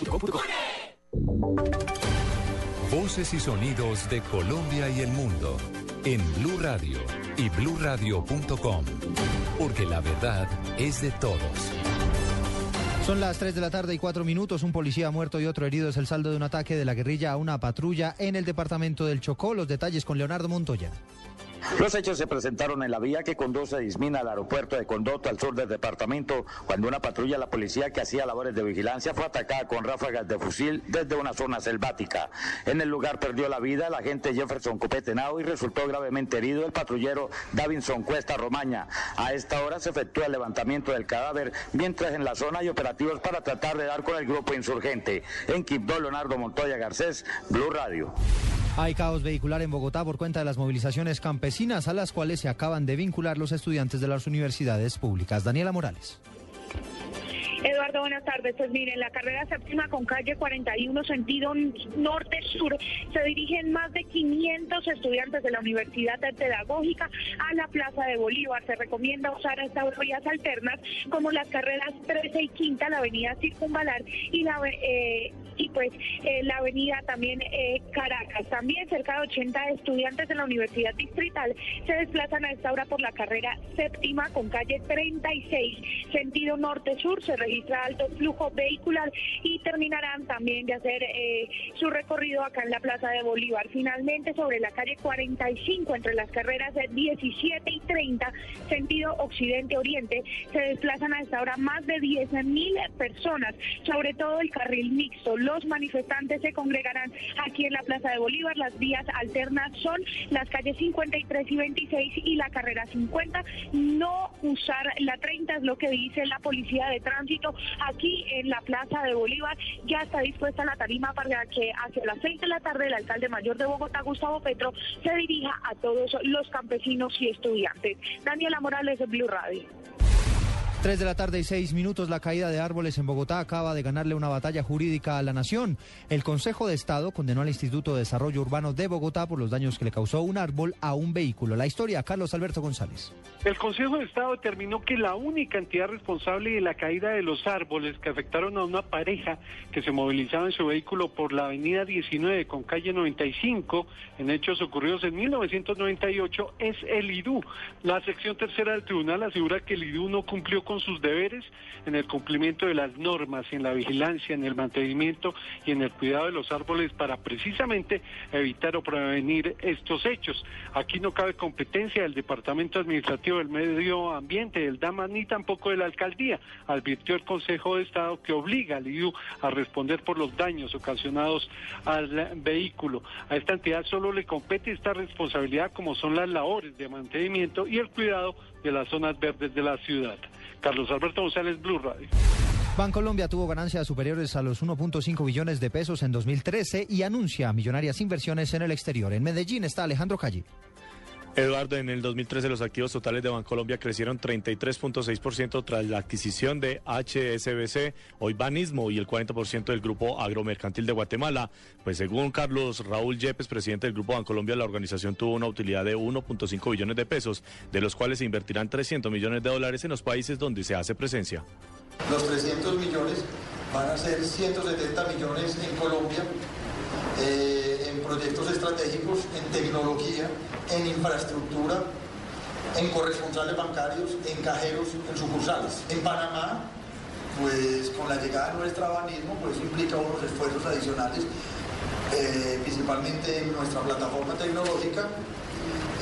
Voces y sonidos de Colombia y el mundo en Blue Radio y bluradio.com, porque la verdad es de todos. Son las 3 de la tarde y 4 minutos. Un policía muerto y otro herido es el saldo de un ataque de la guerrilla a una patrulla en el departamento del Chocó. Los detalles con Leonardo Montoya. Los hechos se presentaron en la vía que conduce de Ismina al aeropuerto de Condoto, al sur del departamento, cuando una patrulla de la policía que hacía labores de vigilancia fue atacada con ráfagas de fusil desde una zona selvática. En el lugar perdió la vida el agente Jefferson Copetenao y resultó gravemente herido el patrullero Davinson Cuesta Romaña. A esta hora se efectúa el levantamiento del cadáver, mientras en la zona hay operativos para tratar de dar con el grupo insurgente. En Quibdó, Leonardo Montoya Garcés, Blue Radio. Hay caos vehicular en Bogotá por cuenta de las movilizaciones campesinas a las cuales se acaban de vincular los estudiantes de las universidades públicas. Daniela Morales. Eduardo, buenas tardes. Pues miren, la carrera séptima con calle 41, sentido norte-sur, se dirigen más de 500 estudiantes de la Universidad Pedagógica a la Plaza de Bolívar. Se recomienda usar estas vías alternas como las carreras 13 y quinta, la avenida Circunvalar y la eh, y pues eh, la avenida también eh, Caracas. También cerca de 80 estudiantes de la Universidad Distrital se desplazan a esta hora por la carrera séptima con calle 36, sentido norte-sur. Se registra alto flujo vehicular y terminarán también de hacer eh, su recorrido acá en la Plaza de Bolívar. Finalmente, sobre la calle 45, entre las carreras de 17 y 30, sentido occidente-oriente, se desplazan a esta hora más de 10.000 personas, sobre todo el carril mixto. Los manifestantes se congregarán aquí en la Plaza de Bolívar. Las vías alternas son las calles 53 y 26 y la carrera 50. No usar la 30 es lo que dice la policía de tránsito aquí en la Plaza de Bolívar. Ya está dispuesta la tarima para que hacia las 6 de la tarde el alcalde mayor de Bogotá, Gustavo Petro, se dirija a todos los campesinos y estudiantes. Daniela Morales, Blue Radio. 3 de la tarde y 6 minutos, la caída de árboles en Bogotá acaba de ganarle una batalla jurídica a la nación. El Consejo de Estado condenó al Instituto de Desarrollo Urbano de Bogotá por los daños que le causó un árbol a un vehículo. La historia, Carlos Alberto González. El Consejo de Estado determinó que la única entidad responsable de la caída de los árboles que afectaron a una pareja que se movilizaba en su vehículo por la avenida 19 con calle 95 en hechos ocurridos en 1998 es el IDU. La sección tercera del tribunal asegura que el IDU no cumplió con sus deberes en el cumplimiento de las normas, en la vigilancia, en el mantenimiento y en el cuidado de los árboles para precisamente evitar o prevenir estos hechos. Aquí no cabe competencia del Departamento Administrativo del Medio Ambiente, del DAMA, ni tampoco de la Alcaldía. Advirtió el Consejo de Estado que obliga al IDU a responder por los daños ocasionados al vehículo. A esta entidad solo le compete esta responsabilidad como son las labores de mantenimiento y el cuidado de las zonas verdes de la ciudad. Carlos Alberto González, Blue Radio. Bancolombia tuvo ganancias superiores a los 1.5 billones de pesos en 2013 y anuncia millonarias inversiones en el exterior. En Medellín está Alejandro Calle. Eduardo, en el 2013 los activos totales de Bancolombia crecieron 33.6% tras la adquisición de HSBC, hoy Banismo y el 40% del Grupo Agromercantil de Guatemala. Pues según Carlos Raúl Yepes, presidente del Grupo Bancolombia, la organización tuvo una utilidad de 1.5 billones de pesos, de los cuales se invertirán 300 millones de dólares en los países donde se hace presencia. Los 300 millones van a ser 170 millones en Colombia, eh, proyectos estratégicos, en tecnología, en infraestructura, en corresponsales bancarios, en cajeros, en sucursales. En Panamá, pues con la llegada de nuestro abanismo, pues implica unos esfuerzos adicionales, eh, principalmente en nuestra plataforma tecnológica,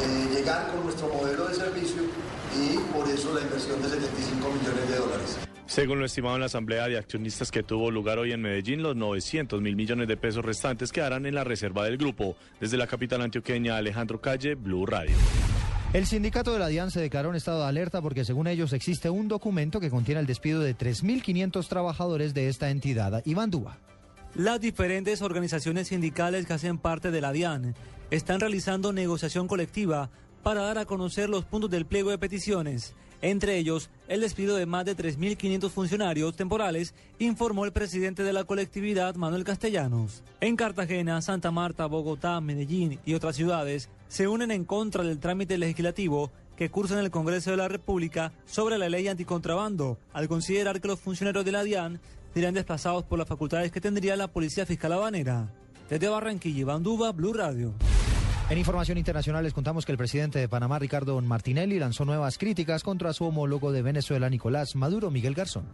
eh, llegar con nuestro modelo de servicio y por eso la inversión de 75 millones de dólares. Según lo estimado en la Asamblea de Accionistas que tuvo lugar hoy en Medellín, los 900 mil millones de pesos restantes quedarán en la reserva del grupo. Desde la capital antioqueña, Alejandro Calle, Blue Radio. El sindicato de la DIAN se declaró en estado de alerta porque según ellos existe un documento que contiene el despido de 3.500 trabajadores de esta entidad. Iván Dúa. Las diferentes organizaciones sindicales que hacen parte de la DIAN están realizando negociación colectiva para dar a conocer los puntos del pliego de peticiones. Entre ellos, el despido de más de 3.500 funcionarios temporales, informó el presidente de la colectividad, Manuel Castellanos. En Cartagena, Santa Marta, Bogotá, Medellín y otras ciudades se unen en contra del trámite legislativo que cursa en el Congreso de la República sobre la ley anticontrabando, al considerar que los funcionarios de la DIAN serán desplazados por las facultades que tendría la Policía Fiscal Habanera. Desde Barranquilla, Iván Duba, Blue Radio. En información internacional les contamos que el presidente de Panamá, Ricardo Martinelli, lanzó nuevas críticas contra su homólogo de Venezuela, Nicolás Maduro, Miguel Garzón.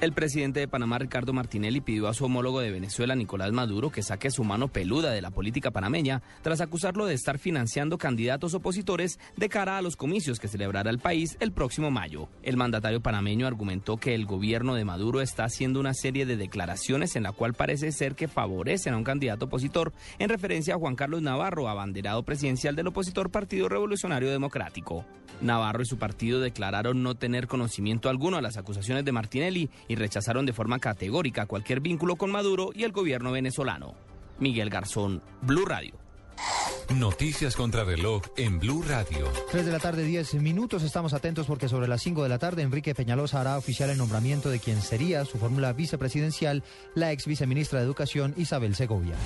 El presidente de Panamá, Ricardo Martinelli, pidió a su homólogo de Venezuela, Nicolás Maduro, que saque su mano peluda de la política panameña tras acusarlo de estar financiando candidatos opositores de cara a los comicios que celebrará el país el próximo mayo. El mandatario panameño argumentó que el gobierno de Maduro está haciendo una serie de declaraciones en la cual parece ser que favorecen a un candidato opositor en referencia a Juan Carlos Navarro, abanderado presidencial del opositor Partido Revolucionario Democrático. Navarro y su partido declararon no tener conocimiento alguno a las acusaciones de Martinelli y rechazaron de forma categórica cualquier vínculo con Maduro y el gobierno venezolano. Miguel Garzón, Blue Radio. Noticias contra reloj en Blue Radio. 3 de la tarde, 10 minutos. Estamos atentos porque sobre las 5 de la tarde Enrique Peñalosa hará oficial el nombramiento de quien sería su fórmula vicepresidencial, la ex viceministra de Educación Isabel Segovia.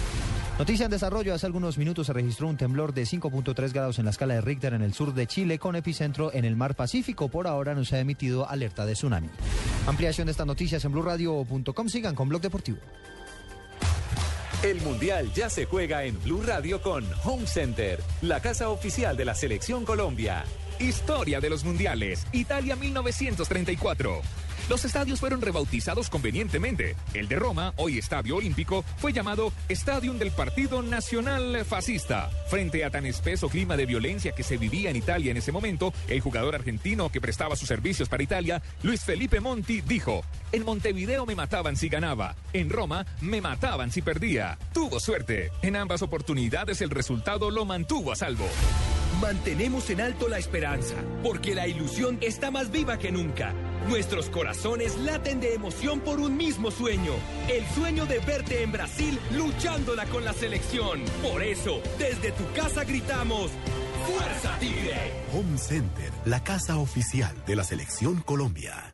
Noticia en desarrollo. Hace algunos minutos se registró un temblor de 5.3 grados en la escala de Richter en el sur de Chile con epicentro en el mar Pacífico. Por ahora no se ha emitido alerta de tsunami. Ampliación de estas noticias en blueradio.com. Sigan con Blog Deportivo. El Mundial ya se juega en Blue Radio con Home Center, la casa oficial de la Selección Colombia. Historia de los Mundiales, Italia 1934. Los estadios fueron rebautizados convenientemente. El de Roma, hoy Estadio Olímpico, fue llamado Stadium del Partido Nacional Fascista. Frente a tan espeso clima de violencia que se vivía en Italia en ese momento, el jugador argentino que prestaba sus servicios para Italia, Luis Felipe Monti, dijo, en Montevideo me mataban si ganaba, en Roma me mataban si perdía. Tuvo suerte. En ambas oportunidades el resultado lo mantuvo a salvo. Mantenemos en alto la esperanza, porque la ilusión está más viva que nunca. Nuestros corazones laten de emoción por un mismo sueño, el sueño de verte en Brasil luchándola con la selección. Por eso, desde tu casa gritamos, ¡Fuerza Tigre! Home Center, la casa oficial de la Selección Colombia.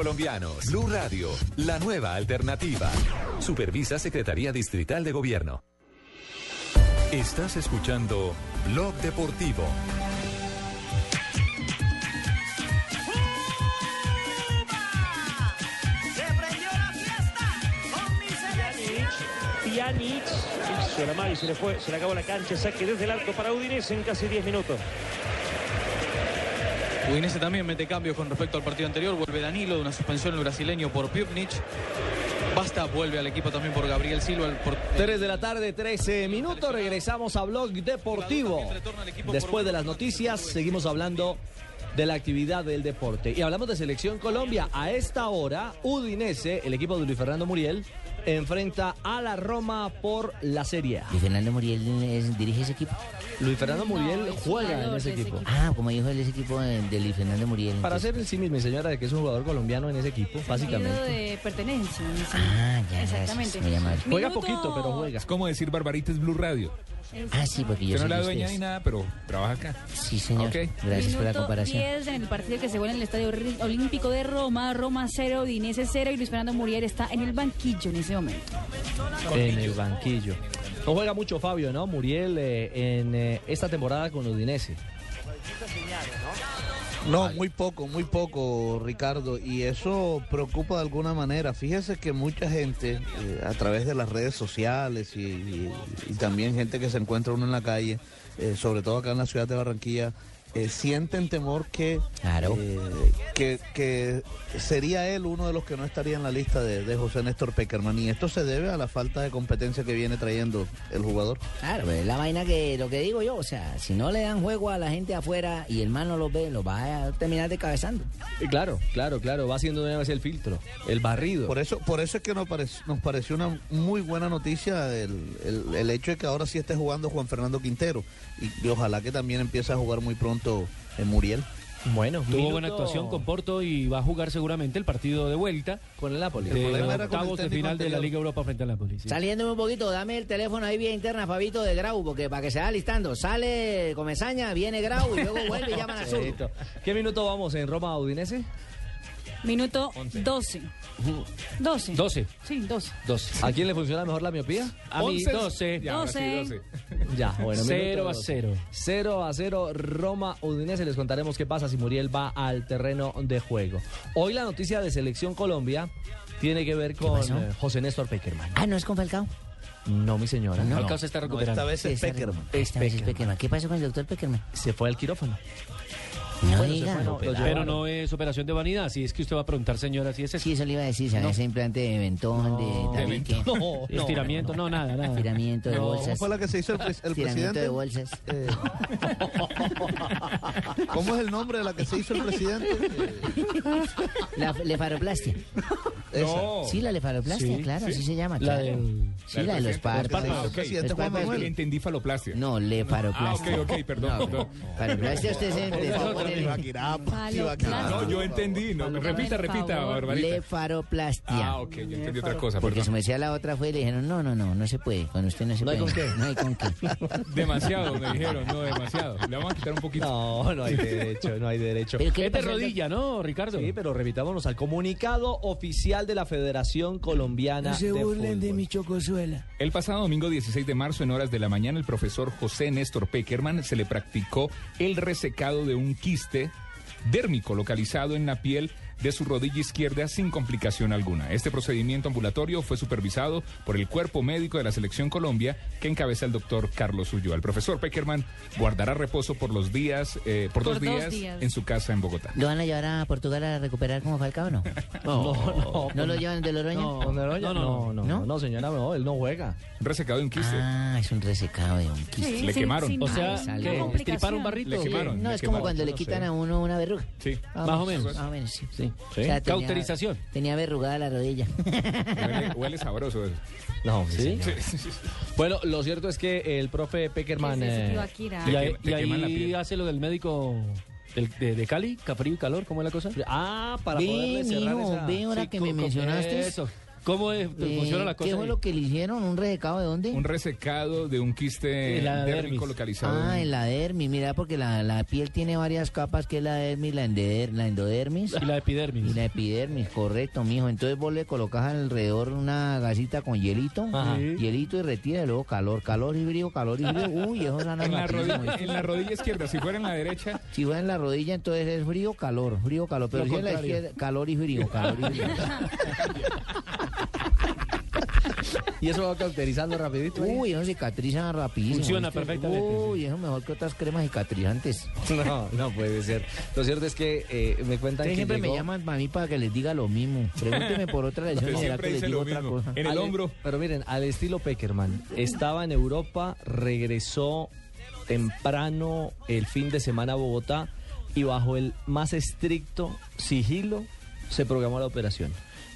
Blue Radio, la nueva alternativa. Supervisa Secretaría Distrital de Gobierno. Estás escuchando Blog Deportivo. Pjanic, hizo la y se le se le acabó la cancha, saque desde el arco para Udinese en casi 10 minutos. Udinese también mete cambios con respecto al partido anterior. Vuelve Danilo de una suspensión el brasileño por Pjanic. Basta vuelve al equipo también por Gabriel Silva. el por- 3 de la tarde, 13 minutos. Regresamos a Blog Deportivo. Después de las noticias, seguimos hablando de la actividad del deporte. Y hablamos de Selección Colombia. A esta hora, Udinese, el equipo de Luis Fernando Muriel, enfrenta a la Roma por la Serie A. ¿Luis Fernando Muriel es- dirige ese equipo? Luis Fernando Muriel es juega en ese equipo. Ah, como dijo él, ese equipo de, de Luis Fernando Muriel. Para entonces- hacer el sí mismo, señora, de que es un jugador colombiano en ese equipo, Sentido básicamente. de pertenencia. Ah, ya, Exactamente. gracias. Juega Minuto- poquito, pero juega. Es como decir Barbarita es Blue Radio. Ah, sí, porque yo no soy es la de dueña ni nada, pero trabaja acá. Sí, señor. Gracias por la comparación. 10 en el partido que se juega en el Estadio Olímpico de Roma. Roma 0, Udinese 0 y Luis Fernando Muriel está en el banquillo en ese momento. En el banquillo. No juega mucho Fabio, ¿no? Muriel eh, en eh, esta temporada con Udinese. No, muy poco, muy poco, Ricardo, y eso preocupa de alguna manera. Fíjese que mucha gente, eh, a través de las redes sociales y, y- también gente que se encuentra uno en la calle, sobre todo acá en la ciudad de Barranquilla, eh, sienten temor que, Claro. eh, que, que sería él uno de los que no estaría en la lista de, de José Néstor Peckerman. Y esto se debe a la falta de competencia que viene trayendo el jugador. Claro, pero es la vaina que lo que digo yo, o sea, si no le dan juego a la gente afuera y el man no los ve, los va a terminar descabezando. Y claro, claro, claro, va haciendo una vez el filtro, el barrido. Por eso, por eso es que nos, parec- nos pareció una muy buena noticia el, el- el hecho de que ahora sí esté jugando Juan Fernando Quintero. Y, y ojalá que también empiece a jugar muy pronto en Muriel. Bueno, Tuvo buena actuación con Porto y va a jugar seguramente el partido de vuelta con el Napoli. de El octavos de final de la. Liga Europa frente al Napoli. sí. Saliéndome un poquito, dame el teléfono ahí vía interna, Fabito de Grau, porque para que se vaya listando. Sale Comesaña, viene Grau y luego vuelve y llaman a <laughs> Sur. ¿Qué minuto vamos en Roma Udinese? Minuto 12. 12. 12. Sí, 12. 12. ¿A quién le funciona mejor la miopía? A mí 11. 12. Ya, ahora sí, 12. 12. Ya, bueno. Cero minuto a 12. cero. 0 a 0 Roma Udinese. Les contaremos qué pasa si Muriel va al terreno de juego. Hoy la noticia de Selección Colombia tiene que ver con eh, José Néstor Peckerman. Ah, ¿no es con Falcao? No, mi señora. No. Falcao se está No, recuperando. esta vez es Peckerman. Esta vez es Peckerman. ¿Qué pasó con el doctor Peckerman? Se fue al quirófano. No Bueno, diga. fue, no, Pero no es operación de vanidad, si es que usted va a preguntar, señora, si es eso. Sí, eso le iba a decir, ¿sabes? Ese implante de mentón, de tabique, No, no, Estiramiento, no, nada, nada. estiramiento de No, ¿Cómo bolsas. fue la que se hizo el, el Estiramiento presidente? de bolsas. Eh, ¿Cómo es el nombre de la que se hizo el presidente? La lefaroplastia. No. Sí, la lefaroplastia, Sí, claro, sí. así se llama. La claro. del- Sí, la de los párpados. Ah, ok. Presidente Los Juan párpados. Manuel. Le entendí faloplastia. No, Ah, lefaroplastia. ok, ok, perdón. No, perdón. Faroplastia usted se No, yo entendí. No, repita, repita. Barbarita. Lefaroplastia. Ah, ok, yo entendí otra cosa, Porque perdón. se me decía la otra fue y le dijeron, no, no, no, no se puede, con usted no se ¿No hay puede. con qué? <laughs> No hay con qué. <laughs> Demasiado, me dijeron, no demasiado. Le vamos a quitar un poquito. No, no hay derecho, no hay derecho. Pero ¿qué Es de rodilla, ¿no, Ricardo? Sí, pero revitámonos al comunicado oficial de la Federación Colombiana de Fútbol. chocosuela. El pasado domingo 16 de marzo, en horas de la mañana, el profesor José Néstor Peckerman se le practicó el resecado de un quiste dérmico localizado en la piel de su rodilla izquierda sin complicación alguna. Este procedimiento ambulatorio fue supervisado por el cuerpo médico de la Selección Colombia que encabeza el doctor Carlos Ulloa. El profesor Peckerman guardará reposo por los días, eh, por, Por dos, dos días, días. en su casa en Bogotá. ¿Lo van a llevar a Portugal a recuperar como Falcao o no? <laughs> No, no, ¿No lo llevan de Loroña? No. No, no, no, no, ¿No? no, señora, no, él no juega. Resecado de un quiste. Ah, es un resecado de un quiste. Sí, Le sí, quemaron. sin O sea. ¿Estripar un barrito? Le quemaron. No, le es como quemaron, cuando le no quitan sé. a uno una verruga. Sí. Más, Más o menos. Más o menos, sí. Sí. tenía- Cauterización. Tenía verrugada la rodilla. Huele, huele sabroso eso. No, ¿sí? Sí. Bueno, lo cierto es que el profe Peckerman... Eh. Y ahí, y ahí hace lo del médico del- de, de Cali, frío y calor, ¿cómo es la cosa? ah, para Ve, poderle cerrar mijo, esa... ve ahora Sí, que me mencionaste. Eso. ¿Cómo es- Eh, funciona la cosa? ¿Qué fue ahí? lo que le hicieron? ¿Un resecado de dónde? Un resecado de un quiste En la dérmico dermis. localizado. Ah, en- la dermis, mira, porque la, la piel tiene varias capas, que es la dermis, la, endeder- la endodermis Y la epidermis. y la epidermis, correcto, mijo. Entonces vos le colocas alrededor una gasita con hielito, Ajá. hielito y retira, y luego calor, calor y frío, calor y frío. Uy, eso sana En la, rodilla, en la rodilla izquierda, si fuera en la derecha, Si va en la rodilla, entonces es frío, calor, frío, calor. Pero Lo si en la contrario. izquierda, calor y frío, calor y frío. <laughs> Y eso va cauterizando rapidito. Uy, eso cicatriza rapidísimo. Funciona ¿viste? perfectamente, Uy, eso mejor que otras cremas cicatrizantes. No, no puede ser. Lo cierto es que eh, me cuentan Ustedes que siempre llegó- me llaman para mí para que les diga lo mismo. Pregúnteme por otra lesión y que les digo otra cosa. En el Al- hombro. Pero miren, al estilo Peckerman, estaba en Europa, regresó temprano el fin de semana a Bogotá y bajo el más estricto sigilo se programó la operación.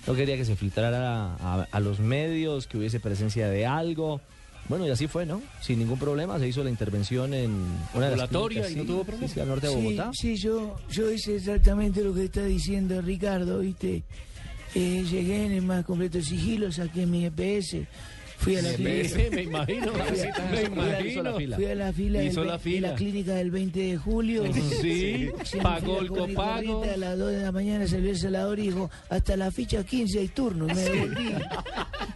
No quería que se filtrara a, a los medios, que hubiese presencia de algo. Bueno, y así fue, ¿no? Sin ningún problema se hizo la intervención en una de las clínicas, y no tuvo sí, problema. sí, al norte de Sí, Bogotá. Sí, yo, yo hice exactamente lo que está diciendo Ricardo, ¿viste? Eh, llegué en el más completo sigilo, saqué mi EPS, fui a la clínica. me imagino, Fui a- me a- imagino. Fui a la fila, Hizo la fila. de la clínica del 20 de julio. Sí, pagó fila el copago. A las 2 de la mañana salió el celador y dijo, hasta la ficha 15 hay turno. Y me devolví.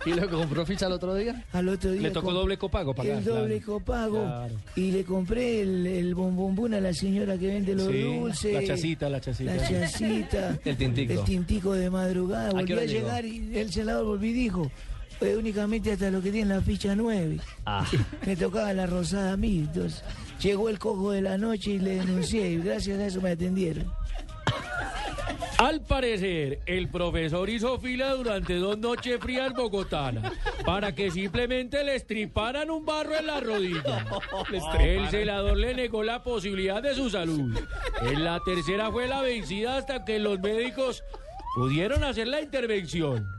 ¿Y luego compró ficha el otro día? Al otro día Le tocó doble copago pagar. el doble claro. copago. Claro. Y le compré el, el bombombón a la señora que vende los Sí, dulces. la chacita, la chacita. La chacita. <laughs> El tintico. El tintico de madrugada. ¿A qué Volví hora a llegó? llegar y el celador volví y dijo, Pues únicamente hasta lo que tiene la ficha 9. Ah. <laughs> Me tocaba la rosada a mí, entonces llegó el cojo de la noche y le denuncié y gracias a eso me atendieron. Al parecer, el profesor hizo fila durante dos noches frías bogotanas para que simplemente le estriparan un barro en la rodilla. <laughs> El celador le negó la posibilidad de su salud. En la tercera fue la vencida hasta que los médicos pudieron hacer la intervención.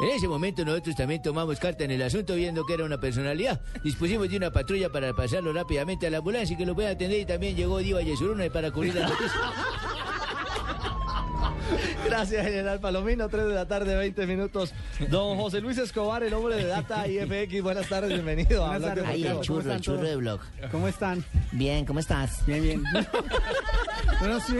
En ese momento nosotros también tomamos carta en el asunto viendo que era una personalidad. Dispusimos de una patrulla para pasarlo rápidamente a la ambulancia y que lo pueda atender y también llegó Diva Yesuruna para cubrir la noticia. <laughs> Gracias, General Palomino. 3 de la tarde, 20 minutos. Don José Luis Escobar, el hombre de Data <laughs> IFX. Buenas tardes, bienvenido. a Buenas tardes. Ahí, el churro, el churro de blog. ¿Cómo están? Bien, ¿cómo estás? Bien, bien. <laughs> bueno, sí.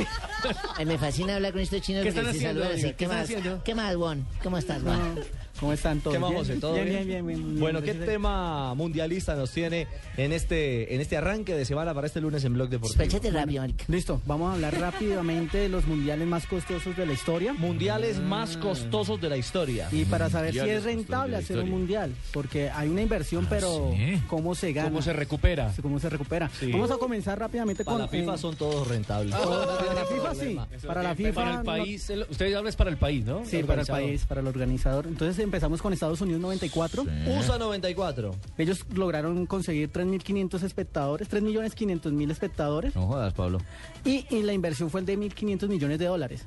Ay, me fascina hablar con estos chinos ¿Qué porque están se haciendo, saludan así. ¿Qué, ¿Qué están más? haciendo? ¿Qué más, Juan? ¿Cómo estás, Juan? ¿Cómo están todos? ¿Qué más, ¿Bien? José? ¿Todo bien? bien? Bien, bien, bien. Bueno, ¿qué Gracias. tema mundialista nos tiene en este, en este arranque de semana para este lunes en Blog Deportivo? Despéchate rápido, marica. Listo, vamos a hablar <laughs> rápidamente de los mundiales más costosos de la historia. Mundiales más costosos de la historia. Y para saber si Mundiales es rentable costosos de la hacer un mundial, porque hay una inversión, pero ¿cómo se gana? ¿Cómo se recupera? ¿Cómo se recupera? Sí. Vamos a comenzar rápidamente Para con... la FIFA eh, son todos rentables. Para la FIFA sí, para la FIFA... Para el no- país, el- ustedes hablan es para el país, ¿no? Sí, para el país, para el organizador. Entonces empezamos con Estados Unidos 94. USA 94. Ellos lograron conseguir 3.500 espectadores, 3.500.000 espectadores. No jodas, Pablo. Y, y la inversión fue de 1.500 millones de dólares.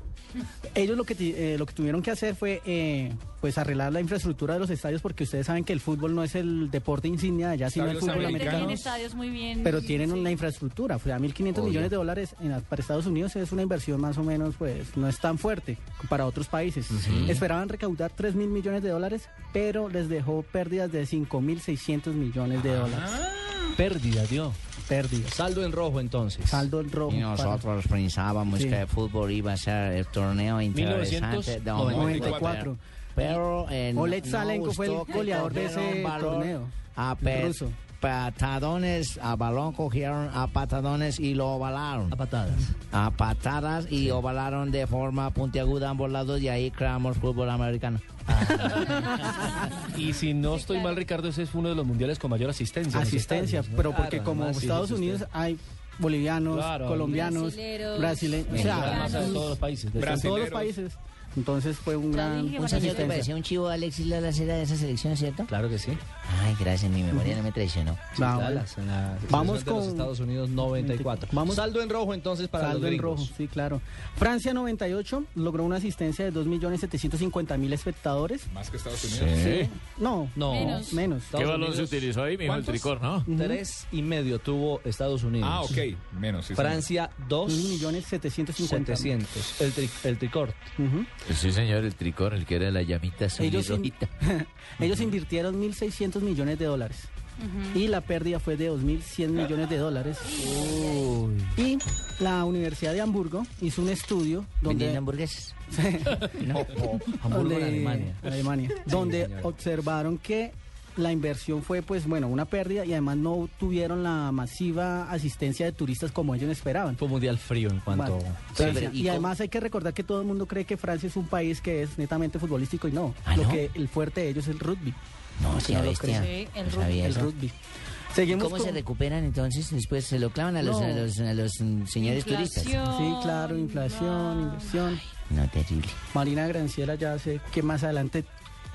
Ellos lo que, eh, lo que tuvieron que hacer fue eh, pues arreglar la infraestructura de los estadios porque ustedes saben que el fútbol no es el deporte insignia de allá, sino el fútbol americano. Tienen estadios muy bien. Pero tienen sí. una infraestructura, o sea, 1.500 Obvio. millones de dólares en- para Estados Unidos es una inversión más o menos, pues, no es tan fuerte para otros países. Esperaban recaudar 3.000 millones de dólares, pero les dejó pérdidas de 5.600 millones de dólares. Pérdida, dio. Pérdidas. Saldo en rojo entonces. Saldo en rojo. Y para- nosotros pensábamos Sí. que el fútbol iba a ser el torneo interesante. de 94. Pero eh, no- Oleg no Salenko fue el goleador de ese balón torneo. A pe- ruso. Patadones, a balón cogieron a patadones y lo ovalaron. A patadas. A patadas y ovalaron de forma puntiaguda a ambos lados y ahí creamos fútbol americano. <laughs> Y si no estoy mal, Ricardo, ese es uno de los mundiales con mayor asistencia. Asistencia, pero porque Claro, como Estados. Unidos hay bolivianos, Claro, colombianos, brasileños, o sea, todos los países. todos los países. Entonces fue un gran Un señor que parecía un chivo Alexis Lalas era de esa selección, ¿cierto? Claro que sí. Ay, gracias, mi memoria no me traicionó. Sí, Dallas, en la Vamos selección de los con- Estados Unidos 94. Vamos- Saldo en rojo entonces para Saldo los en rojo, sí, claro. Francia 98 logró una asistencia de 2.750.000 espectadores. Más que Estados Unidos. Sí. No, No. Menos. menos. Estados Unidos, utilizó ahí, mijo? El tricor, ¿no? Tres y medio tuvo Estados Unidos. Ah, ok. Menos. sí, Francia, dos 2.750.000. 700. El, tri- el tricort. Ujú. Sí, señor, el tricor, el que era la llamita Ellos, in- <laughs> ellos invirtieron 1.600 millones de dólares. Y la pérdida fue de 2.100 millones de dólares. Y la Universidad de Hamburgo hizo un estudio ¿Vendiendo <laughs> donde, hamburguesas? Hamburgo donde- en Alemania. Alemania, donde observaron que la inversión fue, pues bueno, una pérdida y además no tuvieron la masiva asistencia de turistas como ellos esperaban. Fue un mundial frío en cuanto. Vale. Sí, Sí, ¿y además hay que recordar que todo el mundo cree que Francia es un país que es netamente futbolístico y no. ¿Ah, Lo no? que el fuerte de ellos es el rugby. No, sí, Claro, bestia. Sí, el No rugby. sabía El eso. rugby. Seguimos ¿Cómo se recuperan entonces? Después se lo clavan a los, No. a los, a los, mm, señores turistas. Sí, claro, inflación, inversión. No, terrible. Marina Granciera ya sé que más adelante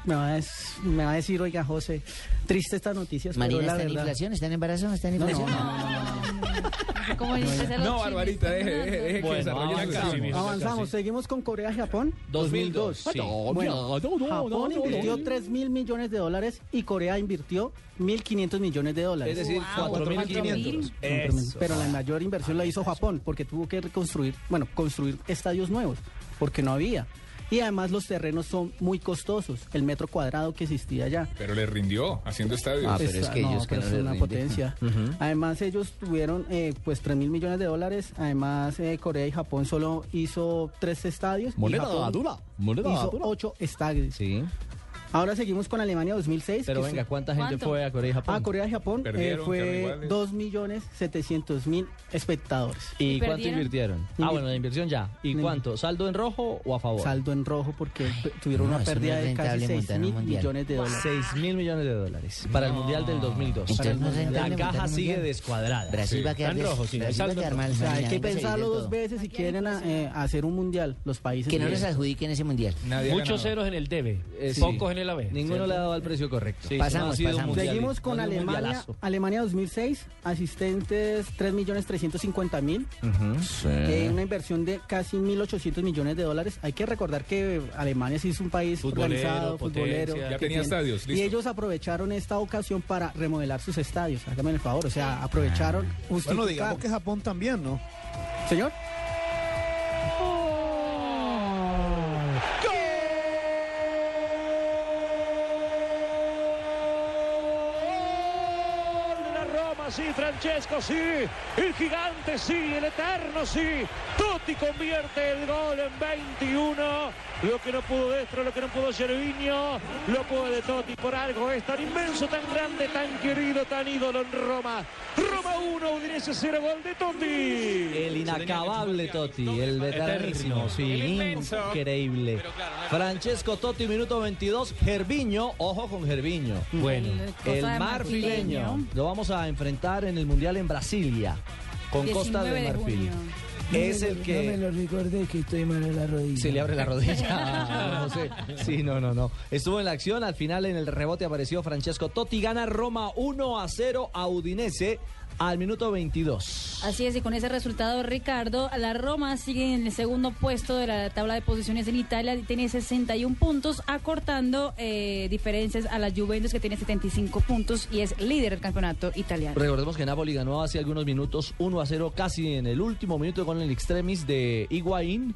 me va a, des- me va a decir, oiga, José, triste estas noticias, Marina pero la está en verdad... inflación, está en embarazo, está en No, no, inflación. no, no, no, no. No, <laughs> chiles Barbarita, están deje, deje, deje que Bueno, desarrolle la avanzamos. canción. Avanzamos, seguimos con Corea y Japón. 2002. Sí. Bueno, Japón invirtió 3 mil millones de dólares y Corea invirtió 1.500 millones de dólares. Es decir, Wow, 4.500. Eso. Pero la mayor inversión la hizo Japón porque tuvo que reconstruir, bueno, construir estadios nuevos porque no había. Y además los terrenos son muy costosos, el metro cuadrado que existía allá. Pero le rindió haciendo estadios. Ah, pero es que ellos que no es una rinde. potencia. <laughs> Además ellos tuvieron eh, pues 3 mil millones de dólares. Además eh, Corea y Japón solo hizo tres estadios. y Moneda Japón dura, moneda hizo dura. ocho estadios. Sí. Ahora seguimos con Alemania 2006. Pero venga, ¿cuánta gente fue a Corea y Japón? A Corea y Japón eh, fue iguales. 2.700.000 espectadores. ¿Y cuánto invirtieron? Ah, bueno, la inversión ya. ¿Y cuánto? ¿Saldo en rojo o a favor? Saldo en rojo porque tuvieron No, una no pérdida de casi rentable 6 montar un mil millones de dólares. 6 mil millones de dólares para el Mundial del 2002. Entonces no es la caja sigue descuadrada. Brasil va a quedar Está en des- rojo, sí, Brasil va a quedar rojo. mal, O sea, hay que Mañana pensarlo dos veces si quieren eh, hacer un mundial los países. Que no les adjudiquen ese mundial. Muchos ceros en el debe, Eh, pocos en el Ninguno ¿cierto? le ha dado el precio correcto. Sí, Pasamos, No pasamos. mundial. Seguimos con No Alemania. Alemania 2006, asistentes 3.350.000. Ujú. Eh, una inversión de casi 1.800 millones de dólares. Hay que recordar que Alemania sí es un país Futbolero, organizado, potencia. futbolero. Ya tenía estadios, Y ellos aprovecharon esta ocasión para remodelar sus estadios. Hágame el favor. O sea, aprovecharon. Bueno, justificar- digamos que Japón también, ¿no? Señor. Roma, sí, Francesco, sí, el gigante, sí, el eterno, sí. Totti convierte el gol en 21. Lo que no pudo Destro, lo que no pudo Gervinho, lo puede Totti por algo. Es tan inmenso, tan grande, tan querido, tan ídolo en Roma. Roma 1, Udinese 0, gol de Totti. El inacabable Totti, el veteránísimo, sí, increíble. Francesco Totti, minuto 22. Gerviño, ojo con Gerviño. Bueno. El. Marfileño. Lo vamos a enfrentar en el Mundial en Brasilia, con Costa 19 de Marfil. junio. Es No me el lo- que... No me lo recordé que estoy mal en la rodilla. Se le abre la rodilla. <laughs> no sé. Sí, no, no, no. Estuvo en la acción, al final en el rebote apareció Francesco Totti, gana Roma 1 a 0 a Udinese al minuto 22. Así es, y con ese resultado, Ricardo, la Roma sigue en el segundo puesto de la tabla de posiciones en Italia, y tiene 61 puntos, acortando eh, diferencias a la Juventus que tiene 75 puntos y es líder del campeonato italiano. Recordemos que Napoli ganó hace algunos minutos 1 a 0 casi en el último minuto con el extremis de Higuaín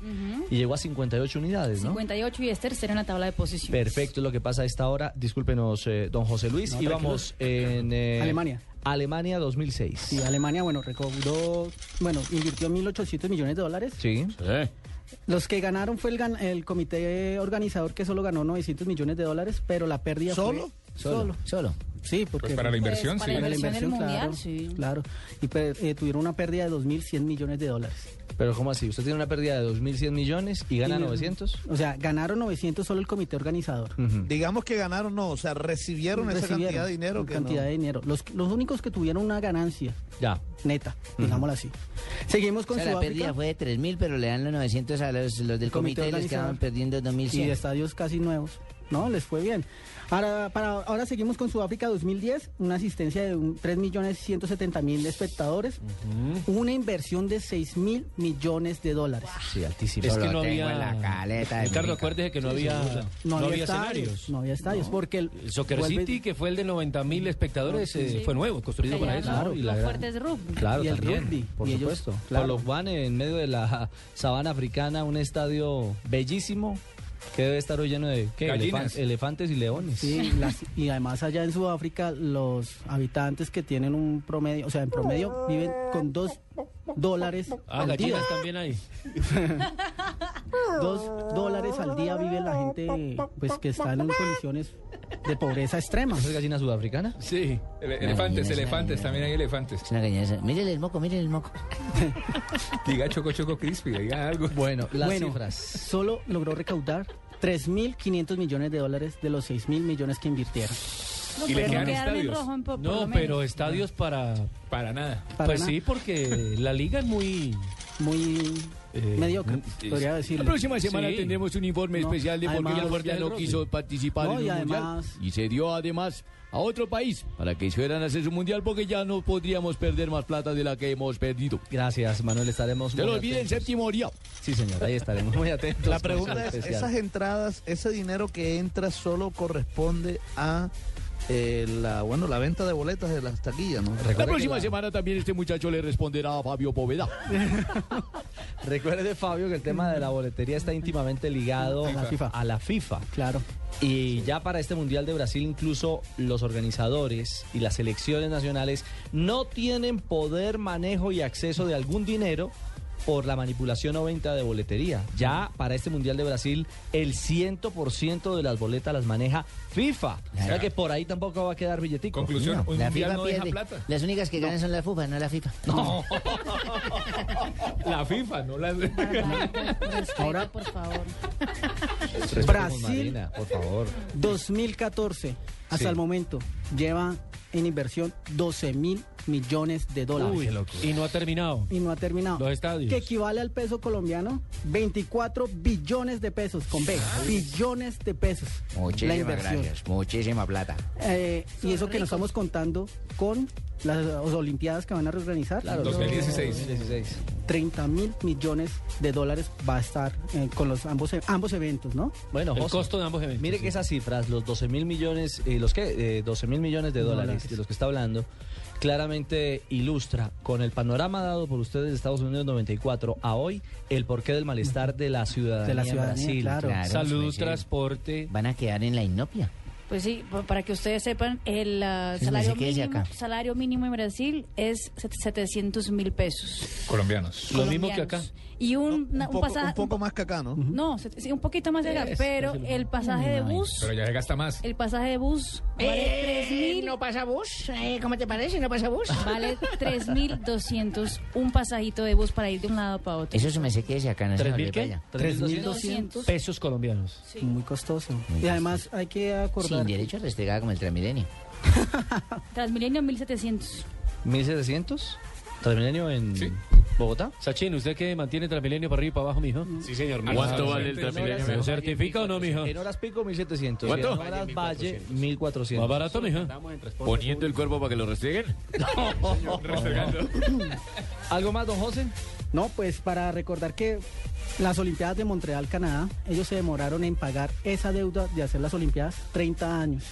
y llegó a 58 unidades, ¿no? 58 y es tercero en la tabla de posiciones. Perfecto, lo que pasa a esta hora. Discúlpenos, eh, don José Luis. No, Íbamos en eh, Alemania. Alemania 2006. Sí, Alemania, bueno, recaudó, bueno, invirtió 1.800 millones de dólares. Sí. Los que ganaron fue el, gan- el comité organizador que solo ganó 900 millones de dólares, pero la pérdida ¿Solo? fue... Solo. Solo. Sí, porque... Pues para la inversión, Pues para sí. la inversión del claro, mundial, sí. Claro. Y per- eh, tuvieron una pérdida de 2.100 millones de dólares. Pero ¿cómo así? Usted tiene una pérdida de 2.100 millones y gana Y- 900. O sea, ganaron 900 solo el comité organizador. Digamos que ganaron, no, o sea, recibieron, esa Recibieron cantidad de dinero que cantidad no. de dinero. Los, los únicos que tuvieron una ganancia Ya. neta, digámoslo así. Seguimos O con sea, la Sudáfrica. pérdida fue de 3.000, pero le dan los 900 a los, los del Comité comité y les quedaban perdiendo y de 2.100. estadios casi nuevos. No, les fue bien. Ahora, para, ahora seguimos con Sudáfrica 2010, una asistencia de un 3.170.000 espectadores, una inversión de 6.000 millones de dólares. Sí, altísimo. Es que Lo no tengo había. en la caleta Ricardo, acuérdese que no había, no había escenarios. No había estadios, porque el, El Soccer vuelve- City, que fue el de 90 mil espectadores, eh, Sí. fue nuevo, construido para eso. Claro, y los la gran- fuertes de rugby. Claro, Y el también, rugby, por y ellos, supuesto. claro. Con los Juan en medio de la sabana africana, un estadio bellísimo que debe estar hoy lleno de ¿qué? Gallinas. Elefan- elefantes y leones. Sí, las- y además allá en Sudáfrica los habitantes que tienen un promedio, o sea, en promedio viven con dos dólares <laughs> Ah, al día. gallinas también hay. <laughs> Dos dólares al día vive la gente pues que está en condiciones de pobreza extrema. ¿Esa es gallina sudafricana? Sí. Ele- elefantes, gallina, elefantes, también hay elefantes. Es una gallina. esa- Mírenle el moco, mírenle el moco. <laughs> Diga choco choco crispy, diga algo. Bueno, las bueno, cifras. solo logró recaudar 3.500 millones de dólares de los 6.000 millones que invirtieron. No, Y le pero no estadios. rojo, en po- por No, lo pero menos. estadios para. Para nada. Para pues nada. sí, porque la liga es muy. Muy Eh, mediocre, es- podría decirlo. La próxima semana Sí. tendremos un informe No, especial de por qué además- la Guardia no quiso participar No, en y un mundial. además- Y se dio además a otro país para que hicieran hacer su mundial porque ya no podríamos perder más plata de la que hemos perdido. Gracias, Manuel. Estaremos. Se lo olviden, séptimo día. Sí, señor, ahí estaremos muy atentos. La pregunta es, especial. ¿esas entradas, ese dinero que entra solo corresponde a eh, la, bueno, la venta de boletas de las taquillas, ¿no? La próxima semana también este muchacho le responderá a Fabio Poveda. <laughs> Recuerde, Fabio, que el tema de la boletería está íntimamente ligado A la FIFA. a la FIFA. Claro. Y ya para este Mundial de Brasil, incluso los organizadores y las selecciones nacionales no tienen poder, manejo y acceso de algún dinero por la manipulación o venta de boletería. Ya para este Mundial de Brasil, el 100% de las boletas las maneja FIFA. O sea que por ahí tampoco va a quedar billetico. Conclusión, un La mundial FIFA no deja plata. Las únicas que ganan son la FIFA, no la FIFA. No. La FIFA, no la... <laughs> Ahora, por favor. Brasil, Marina, por favor. 2014, hasta Sí. el momento, lleva en inversión 12 mil millones de dólares. Uy, y no ha terminado. y no ha terminado. Los estadios. Que equivale al peso colombiano, 24 billones de pesos, con B, billones de pesos. la Muchísimas inversión. gracias. Muchísima plata. Eh, y eso que nos estamos contando con las Olimpiadas que van a reorganizar. Claro, 2016. 2016. 30 mil millones de dólares va a estar eh, con los ambos, ambos eventos, ¿no? Bueno, El José, costo de ambos eventos, Mire sí. que esas cifras, los 12 mil millones, eh, los que, eh, 12 mil millones de dólares, Dólares. de los que está hablando, claramente ilustra con el panorama dado por ustedes de Estados Unidos 94 a hoy el porqué del malestar de la ciudadanía, De la ciudadanía, Brasil. claro. Claro, Salud, pues, sí. transporte. Van a quedar en la inopia. Pues sí, pa- para que ustedes sepan, el Sí, salario, mínimo, salario mínimo en Brasil es set- 700 mil pesos. Colombianos. Lo mismo que acá. Y un, una- un poco, pasaje... un poco más que acá, ¿no? No, sí, un poquito más de acá, Es, pero el pasaje de bus, Pero ya se gasta más. el pasaje de bus vale 3 mil... ¿No pasa bus? Eh, ¿Cómo te parece? ¿No pasa bus? Vale 3.200 un pasajito de bus para ir de un lado para otro. Eso se me sé que dice acá, no se me ¿Tres mil olvide qué? para allá. 3.200 pesos colombianos. Muy costoso. Muy y además hay que acordar. Sin derecho a restregada como el Transmilenio. Transmilenio 1.700. 1700 Transmilenio en Bogotá. Sachin, ¿usted que mantiene Transmilenio para arriba y para abajo, mijo? Sí, señor. ¿Cuánto Ah, vale sí. el Transmilenio? ¿Se lo certifica o no, mijo? En horas pico 1700. ¿Cuánto? En horas valle 1400. Más barato, mijo. Poniendo el cuerpo para que lo restreguen. <laughs> ¿Algo más, don José? No, pues para recordar que las Olimpiadas de Montreal, Canadá, ellos se demoraron en pagar esa deuda de hacer las Olimpiadas 30 años.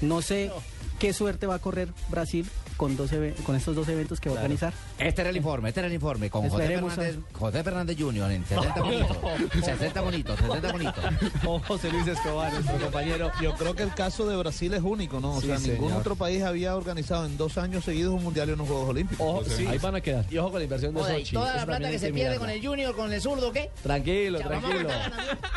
no sé qué suerte va a correr Brasil con, dos eve- con estos dos eventos que va a organizar. Este era el informe, este era el informe con José Esperemos a- Fernández, José Fernández Jr. en 70 bonitos. 60 bonitos, 60 bonitos. Con José Luis Escobar, nuestro compañero. Yo creo que el caso de Brasil es único, ¿no? O Sí, sea, ningún otro país había organizado en dos años seguidos un mundial y unos Juegos Olímpicos. Ojo, sí. Ahí van a quedar. Y ojo con la inversión de Joder, ¿y Sochi. toda la plata que se pierde mirarla. con el Junior, con el zurdo, ¿qué? Tranquilo, Ya, vamos a tranquilo.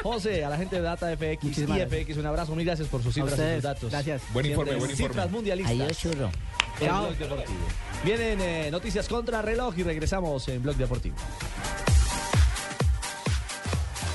José, a la gente de Data FX Muchísimas y gracias. FX, un abrazo. Mil gracias por sus cifras y sus datos. gracias. Buen informe, buen informe. Cifras mundialistas. Adiós, churro. Chao. Vienen eh, noticias contra reloj y regresamos en Blog Deportivo.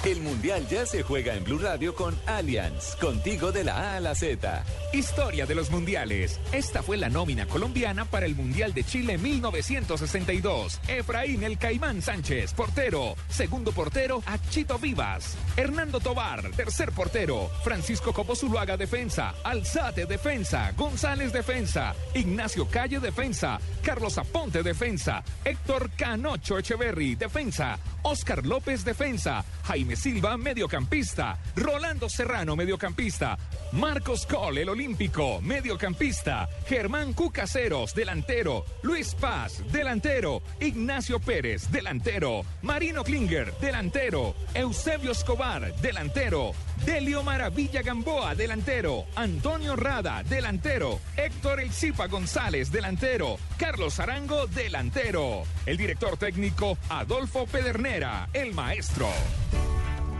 El Mundial ya se juega en Blue Radio con Allianz, contigo de la A a la Z. Historia de los mundiales. Esta fue la nómina colombiana para el Mundial de Chile 1962. Efraín El Caimán Sánchez, portero. Segundo portero, Achito Vivas. Hernando Tobar, tercer portero. Francisco Copo Zuluaga, defensa. Alzate, defensa. González, defensa. Ignacio Calle, defensa. Carlos Aponte, defensa. Héctor Canocho Echeverry, defensa. Oscar López, defensa. Jaime Silva, mediocampista. Rolando Serrano, mediocampista. Marcos Cole, el olímpico, mediocampista. Germán Cucaseros, delantero. Luis Paz, delantero. Ignacio Pérez, delantero. Marino Klinger, delantero. Eusebio Escobar, delantero. Delio Maravilla Gamboa, delantero. Antonio Rada, delantero. Héctor El Zipa González, delantero. Carlos Arango, delantero. El director técnico, Adolfo Pedernera, el maestro.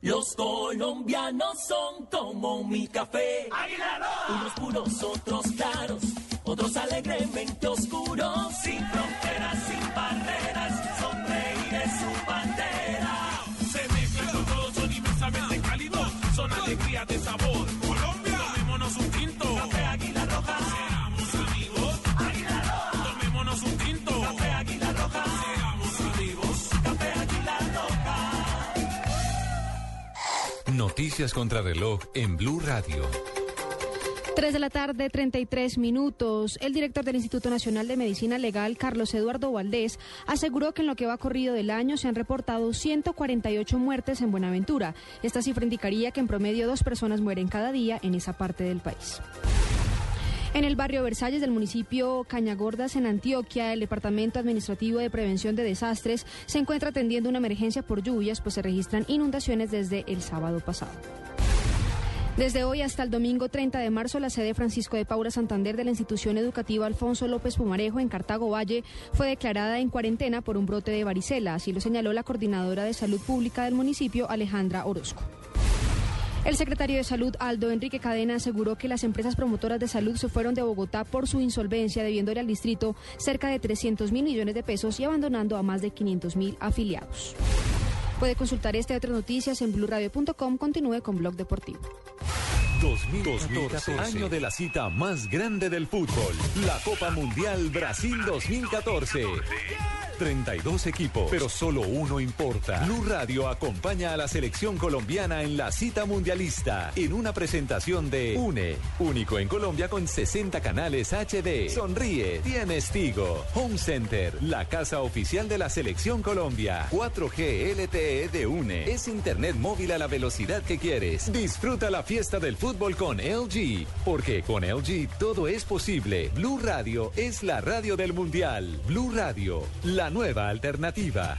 Los colombianos son como mi café. Unos puros, otros claros, otros alegremente oscuros. Sin fronteras, Noticias contra reloj en Blue Radio. 3 de la tarde, 33 minutos. El director del Instituto Nacional de Medicina Legal, Carlos Eduardo Valdés, aseguró que en lo que va corrido del año se han reportado 148 muertes en Buenaventura. Esta cifra indicaría que en promedio dos personas mueren cada día en esa parte del país. En el barrio Versalles del municipio Cañagordas, en Antioquia, el Departamento Administrativo de Prevención de Desastres se encuentra atendiendo una emergencia por lluvias, pues se registran inundaciones desde el sábado pasado. Desde hoy hasta el domingo 30 de marzo, la sede Francisco de Paula Santander de la institución educativa Alfonso López Pumarejo en Cartago Valle fue declarada en cuarentena por un brote de varicela, así lo señaló la coordinadora de salud pública del municipio, Alejandra Orozco. El secretario de Salud, Aldo Enrique Cadena, aseguró que las empresas promotoras de salud se fueron de Bogotá por su insolvencia, debiéndole al distrito cerca de 300 mil millones de pesos y abandonando a más de 500 mil afiliados. Puede consultar esta y otras noticias en blurradio.com. Continúe con Blog Deportivo. 2014, año de la cita más grande del fútbol, la Copa Mundial Brasil 2014. 32 equipos, pero solo uno importa. Blue Radio acompaña a la selección colombiana en la cita mundialista en una presentación de UNE, único en Colombia con 60 canales HD. Sonríe, tienes Tigo. Home Center, la casa oficial de la selección Colombia. 4G LTE de UNE. Es internet móvil a la velocidad que quieres. Disfruta la fiesta del fútbol con LG, porque con LG todo es posible. Blue Radio es la radio del mundial. Blue Radio, la nueva alternativa.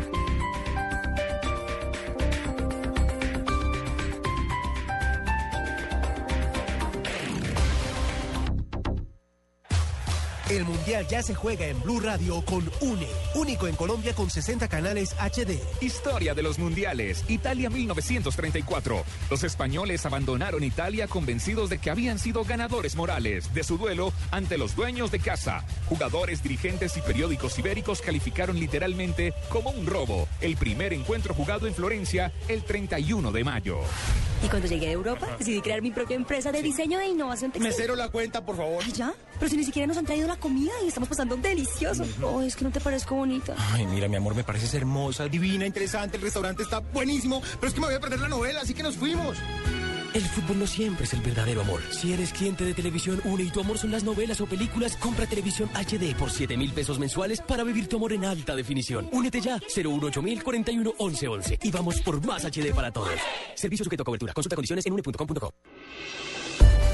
El Mundial ya se juega en Blue Radio con UNE, único en Colombia con 60 canales HD. Historia de los mundiales. Italia 1934. Los españoles abandonaron Italia convencidos de que habían sido ganadores morales de su duelo ante los dueños de casa. Jugadores, dirigentes y periódicos ibéricos calificaron literalmente como un robo el primer encuentro jugado en Florencia el 31 de mayo. Y cuando llegué a Europa, decidí crear mi propia empresa de diseño e innovación textil. Mesero la cuenta, por favor. Ay, ¿Ya? Pero si ni siquiera nos han traído la comida y estamos pasando delicioso. Oh, es que no te parezco bonita. Ay, mira, mi amor, me pareces hermosa, divina, interesante. El restaurante está buenísimo, pero es que me voy a perder la novela, así que nos fuimos. El fútbol no siempre es el verdadero amor. Si eres cliente de Televisión Une y tu amor son las novelas o películas, compra Televisión HD por 7 mil pesos mensuales para vivir tu amor en alta definición. Únete ya, 018 41 11 11 y vamos por más HD para todos. Servicio sujeto a cobertura. Consulta condiciones en une.com.co.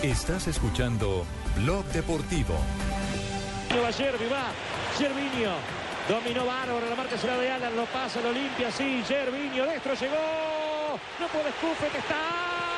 Estás escuchando Blog Deportivo. Va Gervi, va. Gervinho. Dominó bárbaro, la marca será de Alan, lo pasa, lo limpia, sí, Gervinho, destro llegó. No puede que está.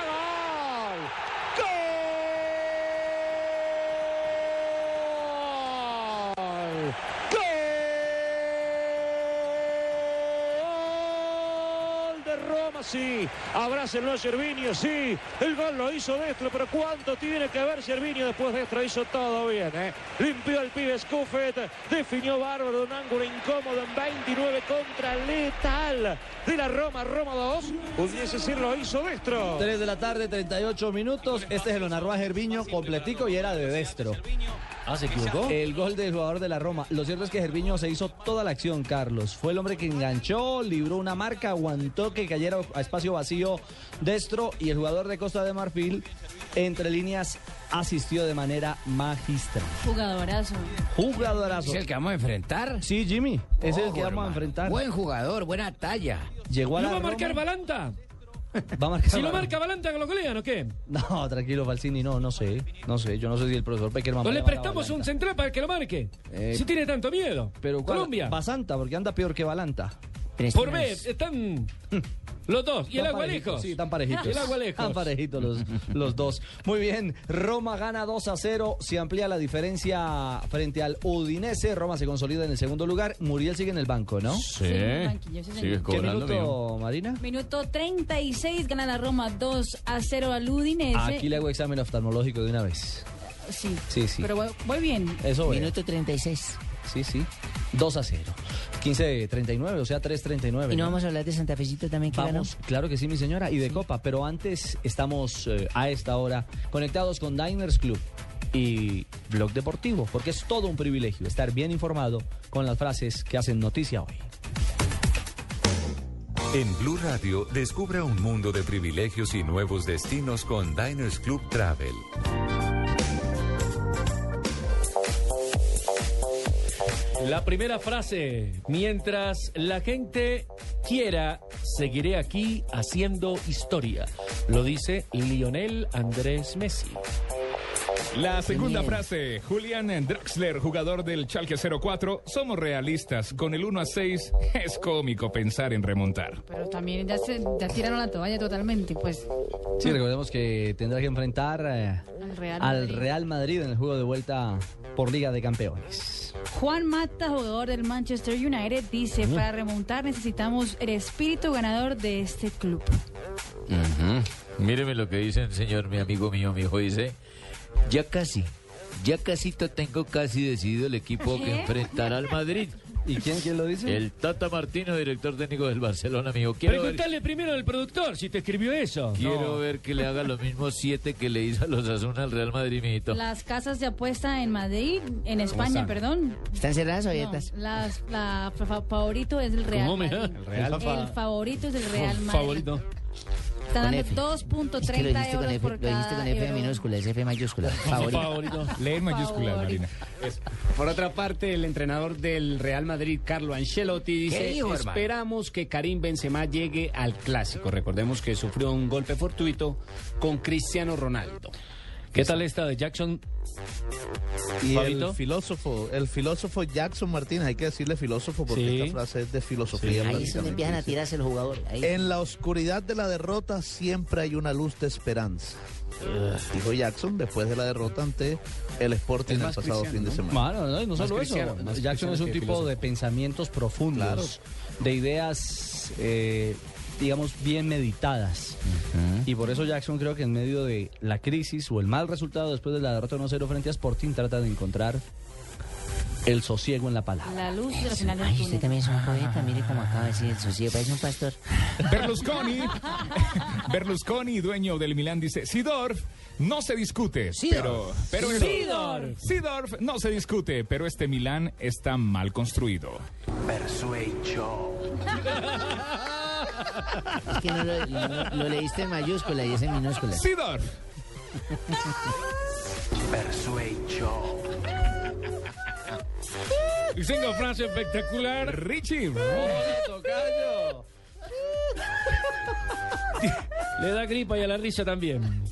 Sí! Abrácenlo a Gervinho, sí. El gol lo hizo Destro, pero ¿cuánto tiene que ver Gervinho después Destro? Hizo todo bien, ¿eh? Limpió el pibe Scuffet, definió bárbaro de un ángulo incómodo en 29 contra letal de la Roma, Roma 2. Pudiese decir, lo hizo Destro. 3 de la tarde, 38 minutos. Este se lo narró a Gerviño completico y era de destro. Ah, ¿se equivocó? El gol del jugador de la Roma. Lo cierto es que Gerviño se hizo toda la acción, Carlos. Fue el hombre que enganchó, libró una marca, aguantó que cayera a espacio vacío destro y el jugador de Costa de Marfil entre líneas asistió de manera magistral. Jugadorazo. Jugadorazo. ¿Es el que vamos a enfrentar? Sí, Jimmy. Ese es el que Ojo, vamos a enfrentar. Buen jugador, buena talla. Llegó a ¿Lo la va a marcar. Balanta? <laughs> Va a marcar Si lo marca Balanta, ¿lo golean o qué? No, tranquilo, Falcini, no, no sé. No sé, yo no sé si el profesor Peckerman. ¿O va a le prestamos un central para que lo marque? Eh, si tiene tanto miedo. Pero ¿cuál? Colombia. Basanta, porque anda peor que Balanta. Por B, están <laughs> los dos. Y el Están agua parejitos, lejos. Sí, están parejitos. Y el agua lejos. Están parejitos los, los dos. Muy bien, Roma gana 2 a 0. Se amplía la diferencia frente al Udinese. Roma se consolida en el segundo lugar. Muriel sigue en el banco, ¿no? Sí, sí. ¿Qué minuto, Marina? Minuto 36, gana la Roma 2 a 0 al Udinese. Aquí le hago examen oftalmológico de una vez. Sí, Sí, sí. pero voy, voy bien. Eso es. Minuto 36. Sí, sí. 2 a 0. 15-39, o sea, 3-39. Y no vamos a hablar de Santa Fecito también que ganó. Vamos, claro que sí, mi señora, y de Copa. Pero antes estamos eh, a esta hora conectados con Diners Club y Blog Deportivo, porque es todo un privilegio estar bien informado con las frases que hacen noticia hoy. En Blue Radio, descubra un mundo de privilegios y nuevos destinos con Diners Club Travel. La primera frase, mientras la gente quiera, seguiré aquí haciendo historia. Lo dice Lionel Andrés Messi. La segunda frase, Julian Draxler, jugador del Schalke 04, somos realistas, con el 1 a 6 es cómico pensar en remontar. Pero también ya, se, ya tiraron la toalla totalmente, pues. Sí, recordemos que tendrá que enfrentar eh, Al Real al Madrid. Real Madrid en el juego de vuelta por Liga de Campeones. Juan Mata, jugador del Manchester United, dice, para remontar necesitamos el espíritu ganador de este club. Míreme lo que dice el señor, mi amigo mío, mi hijo dice, ya casi, ya casi to- tengo casi decidido el equipo que enfrentará al Madrid. ¿Y quién, quién lo dice? El Tata Martino, director técnico del Barcelona, amigo. Quiero ver, Preguntale primero al productor si te escribió eso. quiero No. ver que le haga los mismos siete que le hizo a los Asuna al Real Madrid, mijito. Las casas de apuesta en Madrid, en España, están? perdón. ¿Están cerradas o No, abiertas? las, la fa- favorito es el Real. Madrid. El Real El fa- favorito es el Real Madrid. Favorito. Están Con dando F. 2.30 Es que lo dijiste con euros F, por lo dijiste con F euro. minúscula, es F mayúscula. <laughs> Favorito. Favorito. Lee Favorito. Marina. Por otra parte, el entrenador del Real Madrid, Carlo Ancelotti, dice, dijo, hermano? esperamos que Karim Benzema llegue al clásico. Recordemos que sufrió un golpe fortuito con Cristiano Ronaldo. ¿Qué tal esta de Jackson? Y Fabito. el filósofo, el filósofo Jackson Martínez, hay que decirle filósofo porque Sí. esta frase es de filosofía. Ahí es donde empiezan a tirarse los jugadores. Ahí. En la oscuridad de la derrota siempre hay una luz de esperanza. Dijo Jackson después de la derrota ante el Sporting el pasado fin de semana. Mano, no, y no solo eso. Jackson es un tipo filósofo. de pensamientos profundos, de ideas, eh, digamos, bien meditadas. Y por eso Jackson creo que en medio de la crisis o el mal resultado después de la derrota 1-0 frente a Sporting trata de encontrar el sosiego en la palabra. La luz de la final del Ay, usted también es un poeta, mire cómo acaba de decir el socio, parece un pastor. Berlusconi, <laughs> Berlusconi, dueño del Milán, dice, Sidorf no se discute, pero, pero el- Sidorf. Sidorf no se discute, pero este Milán está mal construido. <laughs> Es que no lo, leíste en mayúscula y es en minúscula. Sidorf. Y tengo frase espectacular. Richie. ¡Tocayo! Le da gripa y a la risa también.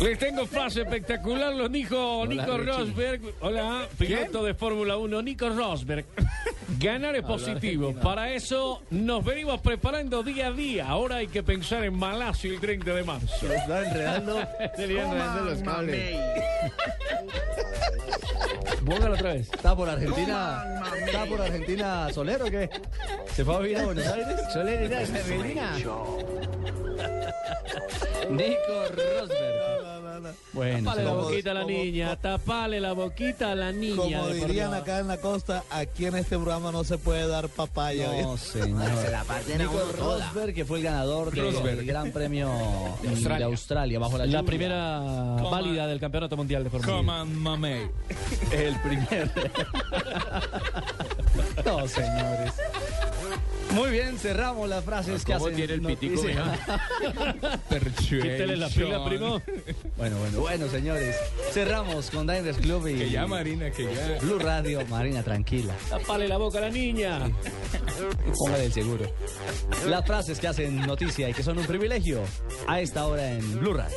Les tengo frase espectacular, lo dijo Nico. Rosberg. Hola, piloto de Fórmula 1, Nico Rosberg. <laughs> Ganar es positivo. Para eso nos venimos preparando día a día. Ahora hay que pensar en Malasia el 30 de marzo. Está enredando. <laughs> Se le enredando los cables. <laughs> Póngalo otra vez. ¿Está por Argentina? ¿Está por Argentina Solero o qué? ¿Se fue a vivir a Buenos Aires? Solero, mira, esa Melina. Nico Rosberg. Bueno, Tapale la boquita a la niña, tapale la boquita a la niña. Como dirían acá en la costa, aquí en este programa no se puede dar papaya. No, señor. Se la Nico. Rosberg, que fue el ganador del. Gran Premio de Australia, Australia. bajo la, La primera válida del Campeonato Mundial de Fórmula 1. Come on, mame. <laughs> El primer. <laughs> no, señores. Muy bien, cerramos las frases que ¿Cómo hacen tiene el pitico, noticia. <laughs> Quítele la pila, primo. Bueno, bueno, bueno, señores. Cerramos con Diners Club y... Que ya, Marina, que ya. Blue Radio, Marina, tranquila. Tapale la boca a la niña. Póngale el seguro. Las frases que hacen noticia y que son un privilegio a esta hora en Blue Radio.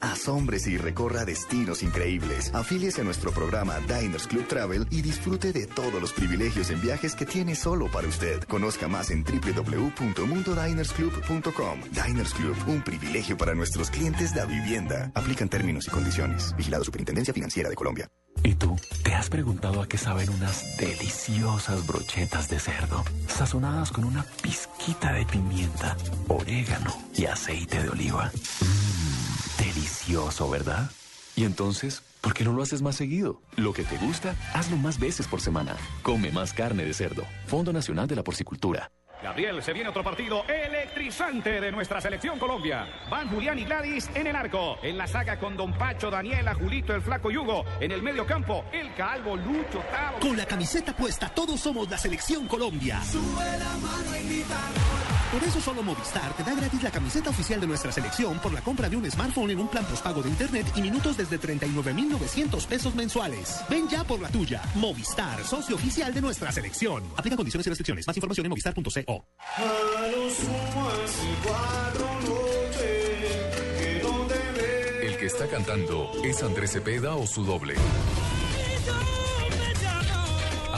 Asómbrese y recorra destinos increíbles. Afíliese a nuestro programa Diners Club Travel y disfrute de todos los privilegios en viajes que tiene solo para usted. Conozca más en www.mundodinersclub.com. Diners Club, un privilegio para nuestros clientes de vivienda. Aplican términos y condiciones. Vigilado Superintendencia Financiera de Colombia. ¿Y tú? ¿Te has preguntado a qué saben unas deliciosas brochetas de cerdo, sazonadas con una pizquita de pimienta, orégano y aceite de oliva? Delicioso, ¿verdad? Y entonces, ¿por qué no lo haces más seguido? Lo que te gusta, hazlo más veces por semana. Come más carne de cerdo. Fondo Nacional de la Porcicultura. Gabriel, se viene otro partido electrizante de nuestra selección Colombia. Van Julián y Gladys en el arco. En la saga con Don Pacho, Daniela, Julito, el Flaco Yugo. En el medio campo, el Calvo, Lucho, Tavo. Con la camiseta puesta, todos somos la selección Colombia. Por eso solo Movistar te da gratis la camiseta oficial de nuestra selección por la compra de un smartphone en un plan postpago de internet y minutos desde 39,900 pesos mensuales. Ven ya por la tuya. Movistar, socio oficial de nuestra selección. Aplica condiciones y restricciones. Más información en movistar.co. El que está cantando es Andrés Cepeda o su doble.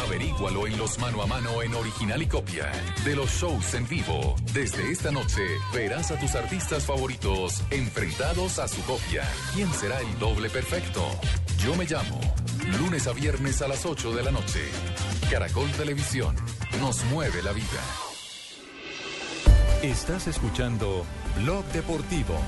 Averígualo en los mano a mano en original y copia de los shows en vivo. Desde esta noche verás a tus artistas favoritos enfrentados a su copia. ¿Quién será el doble perfecto? Yo me llamo. Lunes a viernes a las 8 de la noche. Caracol Televisión. Nos mueve la vida. Estás escuchando Blog Deportivo.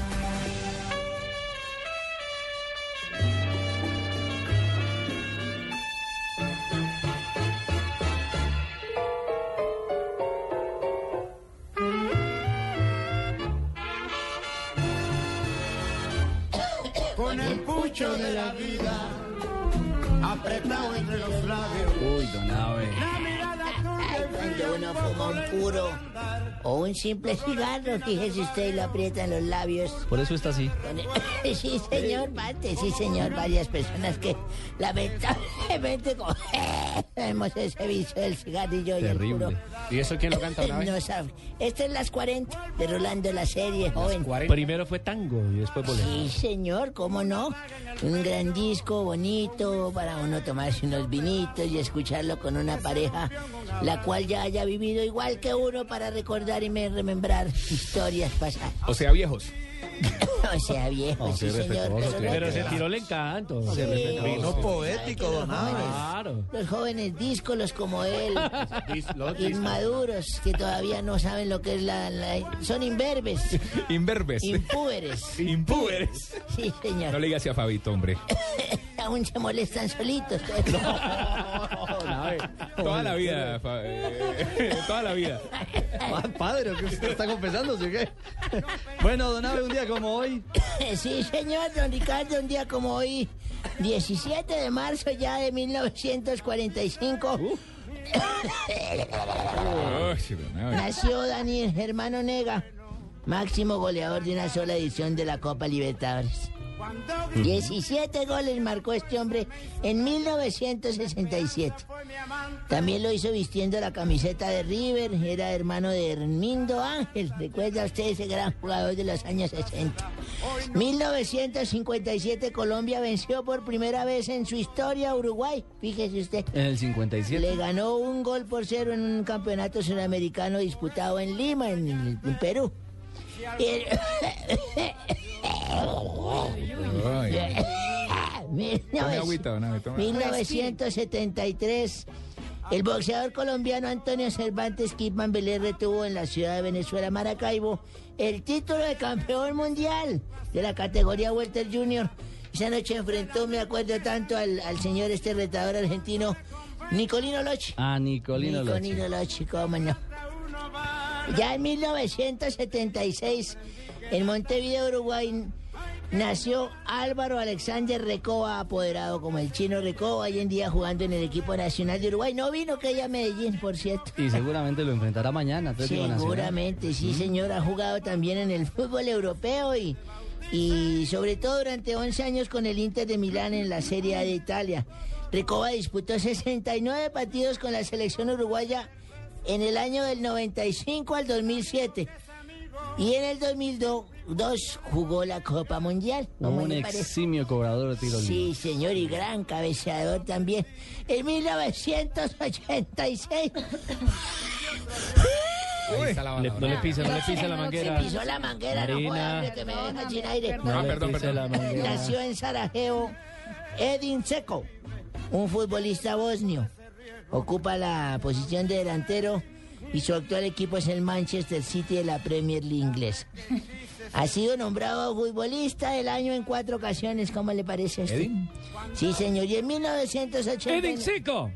Con el pucho de la vida apretado entre los labios. Uy, don Abe. La mirada tuya Cuando uno fuma un puro o un simple cigarro, fíjese usted y lo aprieta en los labios. Por eso está así. <laughs> Sí, señor, Mate, sí, señor. Varias personas que lamentablemente <laughs> hemos ese vicio del cigarrillo y el puro. ¿Y eso quién lo canta una <laughs> vez? No sabe. Este es Las 40 de Rolando la serie, joven. Primero fue tango y después bolero. Sí, señor, cómo no. Un gran disco bonito para uno tomarse unos vinitos y escucharlo con una pareja, la cual ya haya vivido igual que uno para recordar y me remembrar historias pasadas. O sea, viejos. O sea, viejo, sí, señor. Pero se tiró el encanto. Sí, Vino sí, poético, los don Claro. Los jóvenes díscolos como él, inmaduros, que todavía no saben lo que es la... la- son imberbes, Inverbes. impúberes. Impúberes. Sí, señor. No le digas a Fabito, hombre. Aún se molestan solitos. Toda la vida, eh, toda la vida. Ah, Padre, ¿qué usted está confesándose o qué? Bueno, don Abe, un día como hoy. <coughs> Sí, señor, don Ricardo, un día como hoy, 17 de marzo ya de 1945, <coughs> Ay, sí, don Abe. nació Daniel Germano Nega, máximo goleador de una sola edición de la Copa Libertadores. 17 goles marcó este hombre en 1967. También lo hizo vistiendo la camiseta de River, era hermano de Hermindo Ángel. ¿Recuerda usted ese gran jugador de los años 60? 1957 Colombia venció por primera vez en su historia a Uruguay. Fíjese usted. En el 57. Le ganó un gol por cero en un campeonato sudamericano disputado en Lima, en, en Perú. 1973. El boxeador colombiano Antonio Cervantes Kidman Belé retuvo en la ciudad de Venezuela, Maracaibo, el título de campeón mundial de la categoría Welter Junior. Esa noche enfrentó, me acuerdo tanto, al, al señor este retador argentino, Nicolino Lochi. Ah, Nicolino Lochi. Nicolino Lochi, cómo no. Ya en 1976, en Montevideo, Uruguay, nació Álvaro Alexander Recoba, apoderado como el chino Recoba, hoy en día jugando en el equipo nacional de Uruguay. No vino que ella a Medellín, por cierto. Y seguramente lo enfrentará mañana. Seguramente, sí, señor. Ha jugado también en el fútbol europeo y, y sobre todo durante 11 años con el Inter de Milán en la Serie A de Italia. Recoba disputó 69 partidos con la selección uruguaya en el año del 95 al 2007. Y en el 2002 jugó la Copa Mundial. ¿Cómo Un eximio cobrador de tiro libre. Sí, señor, y gran cabeceador también. En 1986. Le- no le pise, no le pise la manguera. Se pisó la manguera, no Marina. joda, hombre, que me deja sin aire. No, perdón, perdón. la manguera. Nació en Sarajevo Edin Seco, un futbolista bosnio. Ocupa la posición de delantero y su actual equipo es el Manchester City de la Premier League inglesa. Ha sido nombrado futbolista del año en cuatro ocasiones, ¿cómo le parece a usted? Sí, señor. Y en 1980... Edin Seco.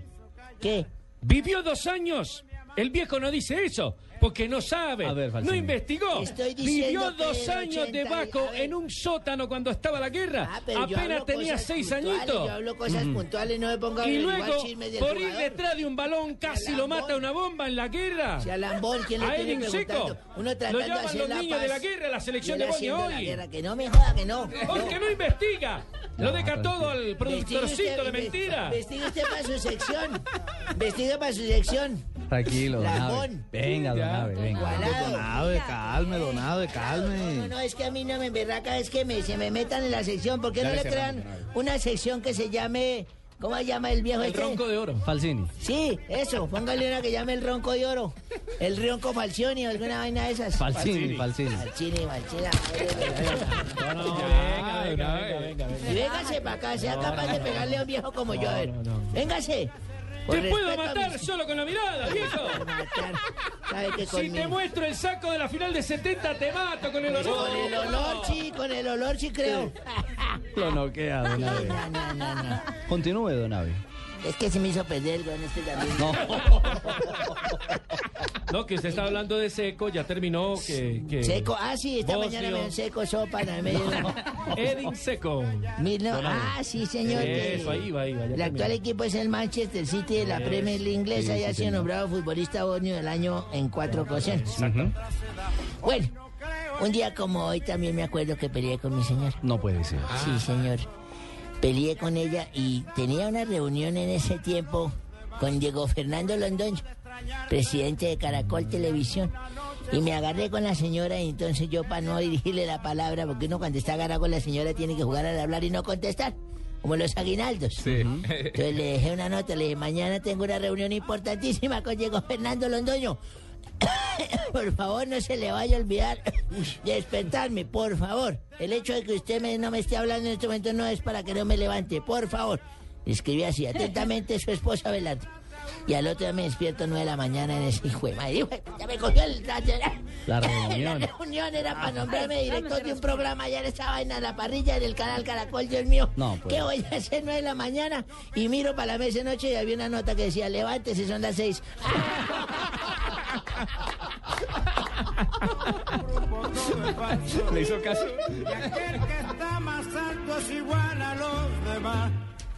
¿Qué? Vivió dos años. El viejo no dice eso porque no sabe. Ver, no investigó. Vivió dos años 80 debajo en un sótano cuando estaba la guerra. Ah, Apenas tenía seis añitos. Yo hablo cosas Ujú. puntuales, no me ponga a Y luego, por ir detrás de un balón, casi lo mata una bomba en la guerra. Si a Lambón, ¿quién le a tiene? Seco. Uno Lo de llaman los niños de la guerra, la selección de la hoy. guerra, Que no me joda, que no. Porque no investiga. Lo deja todo al productorcito usted- de mentiras. Investigue usted para su sección. Investigue para su sección. Tranquilo, don Abe. Venga, don Abe, venga. Don Abe, calme, don Abe, No, calme. no, es que a mí no me emberraca, es que me, se me metan en la sección. ¿Por qué no le crean una sección que se llame... ¿Cómo se llama el viejo El este? ronco de oro. Falsini. Sí, eso, póngale una que llame el ronco de oro. El ronco Falcioni o alguna vaina de esas. Falsini, Falsini. Falcini, Falcini. venga, venga, venga, venga. Y véngase para acá, sea capaz de pegarle a un viejo como yo. A ver, véngase. Por Te puedo matar mis- solo con la mirada, viejo. Que Si te muestro el saco de la final de 70, te mato con el olor. Con el olor, sí, con el olor, sí creo. Lo noquea, don Abe. No, no, no, no. Continúe, don Abe. Es que se me hizo perder con este también. <laughs> No. No, que usted está hablando de seco, ya terminó. Que, que Seco, ah, sí, esta mañana me dio seco sopa. No, me dio- <laughs> Edin Seco. Mil no- ah, sí, señor. que Eso, ahí va, ahí va. El actual equipo es el Manchester City de la. Premier League inglesa Sí, y ha sido señor. nombrado futbolista bosnio del año en cuatro ocasiones. Bueno, un día como hoy también me acuerdo que peleé con mi señora. No puede ser. Sí, señor. Peleé con ella y tenía una reunión en ese tiempo con Diego Fernando Londoño, presidente de Caracol Televisión. Y me agarré con la señora y entonces yo para no dirigirle la palabra, porque uno cuando está agarrado con la señora tiene que jugar al hablar y no contestar, como los aguinaldos. <laughs> Entonces le dejé una nota, le dije, mañana tengo una reunión importantísima con Diego Fernando Londoño. <coughs> por favor, no se le vaya a olvidar de <coughs> despertarme, por favor. El hecho de que usted me- no me esté hablando en este momento no es para que no me levante, por favor. Escribí así, atentamente su esposa Belardo. Y al otro día me despierto nueve de la mañana en ese hijo de madre. Puta, me cogió el... <laughs> La reunión. La reunión era para nombrarme director de un programa allá en esa vaina, en la parrilla del canal Caracol, Dios mío. No, pues. ¿Qué voy a hacer nueve de la mañana? Y miro para la mesa de noche y había una nota que decía, levántese, son las seis. <laughs> Le hizo caso. Y aquel que está más alto es igual a los demás.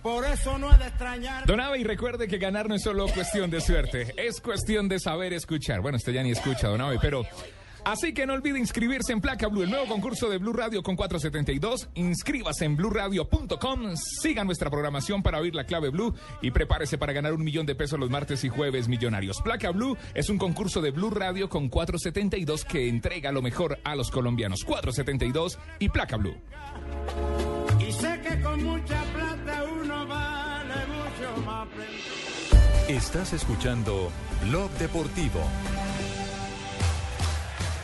Por eso no es de extrañar. Don Abe, y recuerde que ganar no es solo cuestión de suerte, es cuestión de saber escuchar. Bueno, usted ya ni escucha, Don Abe, pero... Así que no olvide inscribirse en Placa Blue, el nuevo concurso de Blue Radio con 472. Inscríbase en bluradio.com, siga nuestra programación para oír la clave Blue y prepárese para ganar un millón de pesos los martes y jueves millonarios. Placa Blue es un concurso de Blue Radio con 472 que entrega lo mejor a los colombianos. 472 y Placa Blue. Y sé que con mucha plata uno vale mucho más. Estás escuchando Blog Deportivo.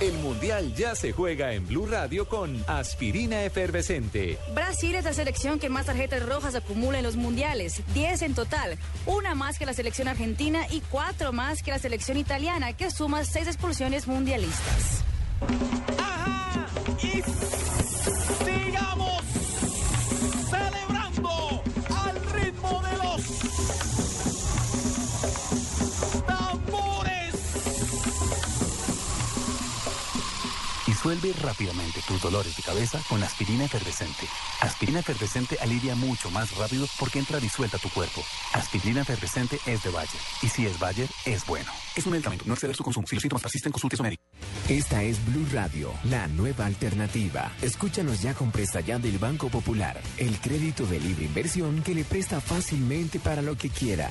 El Mundial ya se juega en Blue Radio con Aspirina Efervescente. Brasil es la selección que más tarjetas rojas acumula en los mundiales, 10 en total, una más que la selección argentina y cuatro más que la selección italiana, que suma seis expulsiones mundialistas. Y Disuelve rápidamente tus dolores de cabeza con aspirina efervescente. Aspirina efervescente alivia mucho más rápido porque entra disuelta a tu cuerpo. Aspirina efervescente es de Bayer. Y si es Bayer, es bueno. Es un medicamento, no exceder su consumo. Si los síntomas persisten, consulte a su médico. Esta es Blue Radio, la nueva alternativa. Escúchanos ya con presta ya del Banco Popular, el crédito de libre inversión que le presta fácilmente para lo que quiera.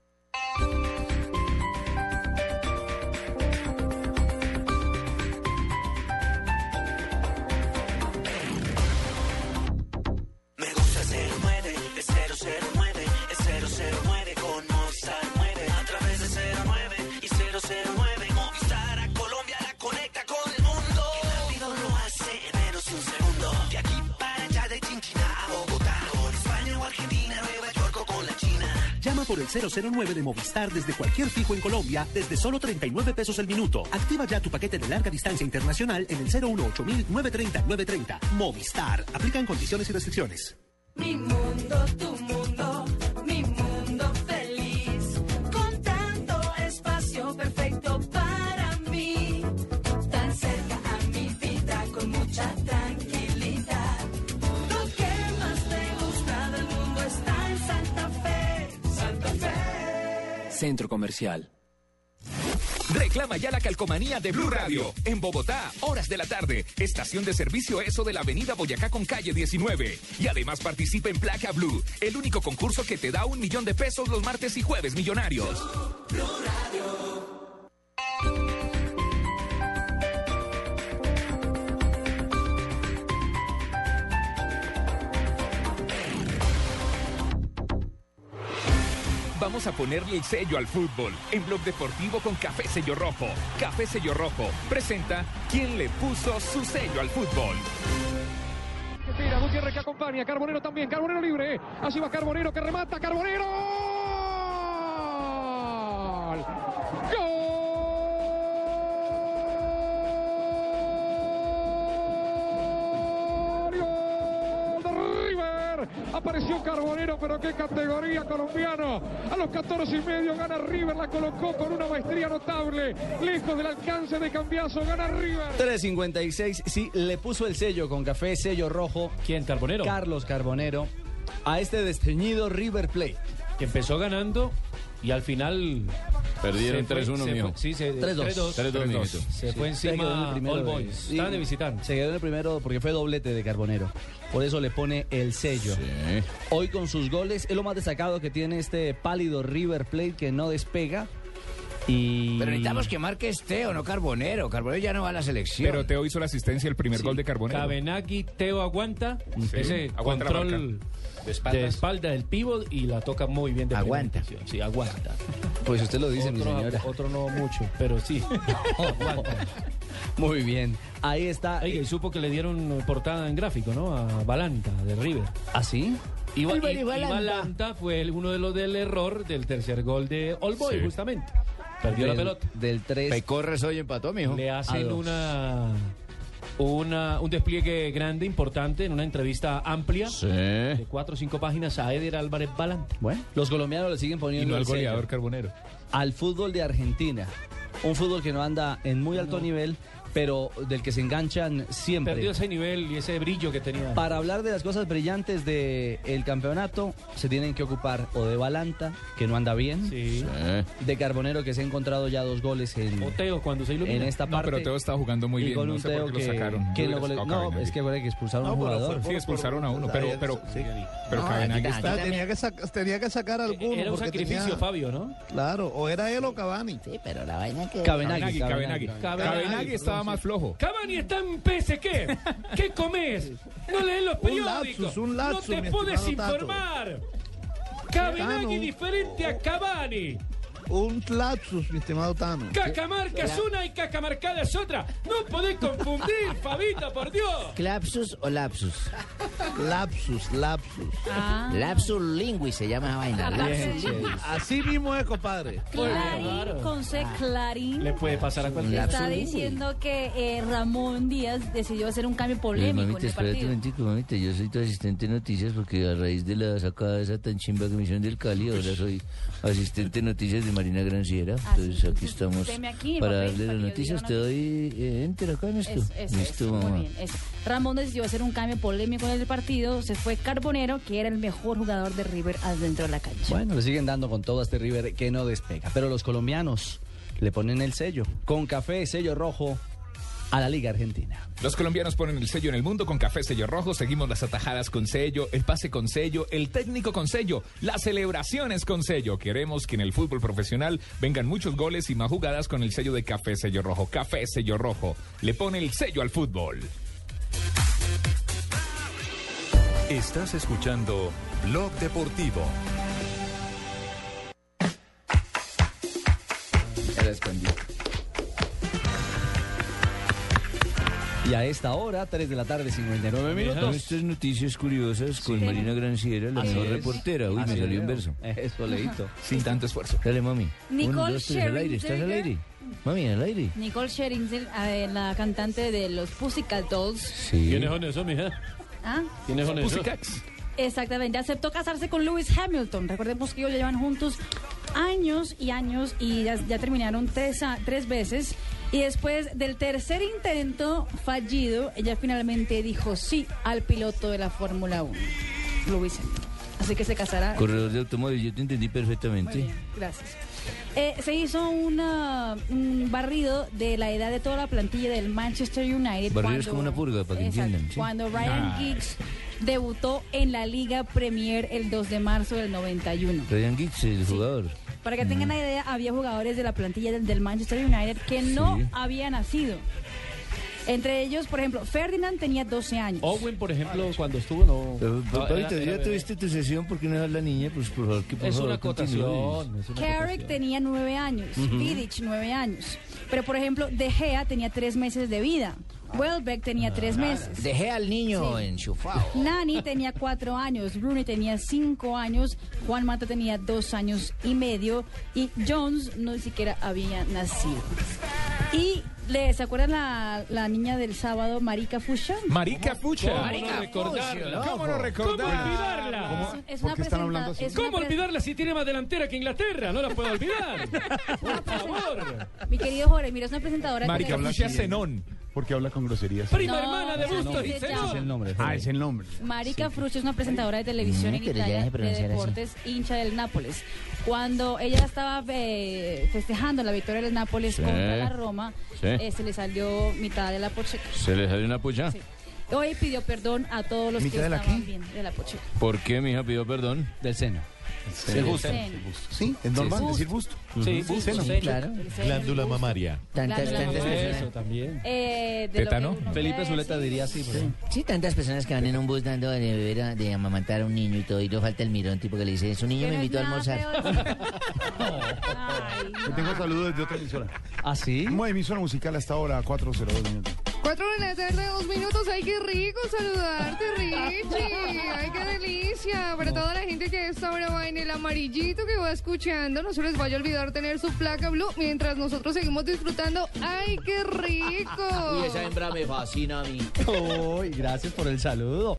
09 de Movistar desde cualquier fijo en Colombia desde solo 39 pesos el minuto. Activa ya tu paquete de larga distancia internacional en el 018-930-930. Movistar. Aplican condiciones y restricciones. Mi mundo, tu mundo. Centro Comercial. Reclama ya la calcomanía de Blue Radio. En Bogotá, horas de la tarde. Estación de servicio ESO de la Avenida Boyacá con calle 19. Y además participa en Placa Blue, el único concurso que te da un millón de pesos los martes y jueves millonarios. Vamos a ponerle el sello al fútbol en Blog Deportivo con Café Sello Rojo. Café Sello Rojo presenta ¿Quién le puso su sello al fútbol? Tira, Gutiérrez que acompaña, Carbonero también, Carbonero libre, así va Carbonero que remata, Carbonero. ¡Gol! Apareció Carbonero, pero qué categoría colombiano. A los 14 y medio gana River, la colocó con una maestría notable, lejos del alcance de Cambiazo, gana River. 356, sí, le puso el sello con café, sello rojo. ¿Quién, Carbonero? Carlos Carbonero. A este desteñido River Plate. Que empezó ganando y al final... Perdieron se fue- 3-1, se mijo. Sí, se, 3-2. 3-2. 3-2, Se fue encima All Boys. Sí, Estaban de visitante. Se quedó en el primero porque fue doblete de Carbonero. Por eso le pone el sello. Hoy con sus goles es lo más destacado que tiene este pálido River Plate que no despega. Y... Pero necesitamos que marque Teo, no Carbonero. Carbonero ya no va a la selección. Pero Teo hizo la asistencia el primer gol de Carbonero. Cabenagui, Teo aguanta Sí, ese aguanta control de De espalda. del pívot y la toca muy bien de Aguanta. Sí, aguanta. Pues usted lo dice, mi señora. Otro no mucho, pero sí. <laughs> aguanta. Muy bien. Ahí está. Oiga, y supo que le dieron portada en gráfico, ¿no? A Balanta, de River. ¿Ah, sí? Y, Álvaro y- y Balanta. Balanta fue el- uno de los del error del tercer gol de All Boy, Sí. justamente. Perdió la pelota. Del 3. Pecorres hoy empató, mijo. Le hacen una, una, un despliegue grande, importante, en una entrevista amplia Sí. de cuatro o cinco páginas a Eder Álvarez Balanta. Bueno, los colombianos le siguen Y poniendo no al goleador Carbonero. al fútbol de Argentina. Un fútbol que no anda en muy alto nivel, pero del que se enganchan siempre. Perdió ese nivel y ese brillo que tenía. Para hablar de las cosas brillantes del campeonato, se tienen que ocupar o de Balanta, que no anda bien, Sí. de Carbonero, que se ha encontrado ya dos goles en, O Teo cuando se ilumina. en esta No, parte. pero Teo está jugando muy y bien. con No un sé Teo por qué que, lo sacaron. que no sacado no, es que acuérdate que expulsaron a un jugador. fue Sí, expulsaron a uno, pero, pero, sí. pero Cabenagui está... Tenía, que sac- tenía que sacar alguno. Era un sacrificio, tenía- Fabio, ¿no? Claro, o era él o Cavani. Sí, pero la vaina que... Cabenagui, Cabenagui, Cabenagui. Cabenagui. Estaba más flojo. Cavani está en PSG. ¿Qué comes? No lees los Un periódicos. lapsus, un lapsus, no te puedes estimado Tato. informar. Cabenagui diferente a Cavani. Un lapsus, mi estimado Tano. Cacamarca es una y cacamarcada es otra. No podés confundir, Fabito, por Dios. ¿Clapsus o lapsus? Lapsus, lapsus. Ah. Lapsus lingüi se llama esa vaina. Lingüi. Así mismo es, compadre. Clarín, con C, Clarín. Le puede pasar a cualquiera. Está diciendo que eh, Ramón Díaz decidió hacer un cambio polémico mamita, en el espérate un partido. momentico, mamita. Yo soy tu asistente de noticias porque a raíz de la sacada de esa tan chimba que me hicieron del Cali, ahora soy asistente de noticias de Marina Granciera. Entonces aquí estamos aquí para papel darle para las noticias. Te doy eh, enter acá en esto. Eso, eso, Listo, eso, mamá. muy bien, eso. Ramón decidió hacer un cambio polémico en el partido. Se fue Carbonero, que era el mejor jugador de River adentro de la cancha. Bueno, le siguen dando con todo a este River que no despega. Pero los colombianos le ponen el sello. Con café, sello rojo, a la Liga Argentina. Los colombianos ponen el sello en el mundo con café sello rojo, seguimos las atajadas con sello, el pase con sello, el técnico con sello, las celebraciones con sello. Queremos que en el fútbol profesional vengan muchos goles y más jugadas con el sello de café sello rojo. Café sello rojo, le pone el sello al fútbol. Estás escuchando Blog Deportivo. Y a esta hora, 3 de la tarde, 59 minutos. Estas noticias curiosas con Marina Granciera, la Así mejor es. reportera. Uy, Así me salió es. un verso. Eso, leíto. <laughs> Sin tanto esfuerzo. Dale, mami. Nicole Uno, dos, tres, al aire. ¿Estás al Scherzinger. aire? Mami, al aire. Nicole Scherzinger, la cantante de los Pussycat Dolls. Sí. ¿Quiénes son esos, mija? ¿Ah? ¿Quiénes son esos? Pussycats. Exactamente, aceptó casarse con Lewis Hamilton. Recordemos que ellos ya llevan juntos años y años y ya, ya terminaron tres, a- tres veces. Y después del tercer intento fallido, ella finalmente dijo sí al piloto de la Fórmula 1, Lewis Hamilton. Así que se casará. Corredor de automóvil, yo te entendí perfectamente. Gracias. Eh, se hizo una, un barrido de la edad de toda la plantilla del Manchester United. Barrido es como una purga, para que Exacto, entiendan, ¿sí? Cuando Ryan Ah. Giggs debutó en la Liga Premier el 2 de marzo del 91. Ryan Giggs, el jugador. Para que tengan una idea, había jugadores de la plantilla del, del Manchester United que no Sí. habían nacido. Entre ellos, por ejemplo, Ferdinand tenía 12 años. Owen, por ejemplo, cuando estuvo, no. Pero, no, era- era tuviste tu sesión, ¿por qué no es la niña? Pues por favor, que por Es favor una acotación. es una Carrick tenía nueve años, Ujú. Vidic nueve años. Pero, por ejemplo, De Gea tenía tres meses de vida. Welbeck tenía tres meses. Dejé al niño Sí. enchufado. Nani tenía cuatro años, Rooney tenía cinco años, Juan Mata tenía dos años y medio y Jones no ni siquiera había nacido. Y ¿se acuerdan la, la niña del sábado, Marica Fucha? Marica Fucha. ¿Cómo Marica no recordarla? ¿Cómo no recordar? ¿Cómo olvidarla? ¿Cómo? Es ¿Por una están hablando así? es ¿Cómo olvidarla si tiene más delantera que Inglaterra? No la puedo olvidar. <laughs> Por favor. Mi querido Jorge, mira, es una presentadora de Marica. Fucha Zenón. Porque habla con groserías. Prima No, hermana de Bustos y se Zenón. llama. Es el nombre. Ah, es el nombre. Marica Frucha es una presentadora de televisión Mm, en pero ya Italia deje de pronunciar así. deportes, hincha del Nápoles. Cuando ella estaba eh, festejando la victoria del Nápoles Sí. contra la Roma, Sí. eh, se le salió mitad de la pocheca. ¿Se le salió una puya? Hoy pidió perdón a todos los que ¿Mitad de la estaban qué? bien de la pocheca. ¿Por qué mi hija pidió perdón? Del seno. Del busto. Sí, es normal Sí. decir busto. Sí, busto, Seno. sí, claro. Glándula mamaria. Tantas, tantas personas. Eso también. Eh, de lo ¿Tétano? que uno Felipe Zuleta diría así. Sí, tantas personas que van en un bus dando de beber, a- de amamantar a un niño y todo, y no falta el mirón, tipo que le dice, su niño Que me invitó a almorzar. <laughs> Yo tengo saludos desde otra emisora. ¿Ah, sí? Una emisora musical hasta ahora, 402 minutos. Cuatro de la tarde, dos minutos. ¡Ay, qué rico saludarte, Richie! ¡Ay, qué delicia! Para toda la gente que a esta hora va en el amarillito que va escuchando, no se les vaya a olvidar tener su placa blue mientras nosotros seguimos disfrutando. ¡Ay, qué rico! <laughs> Uy, esa hembra me fascina a mí. Uy, gracias por el saludo.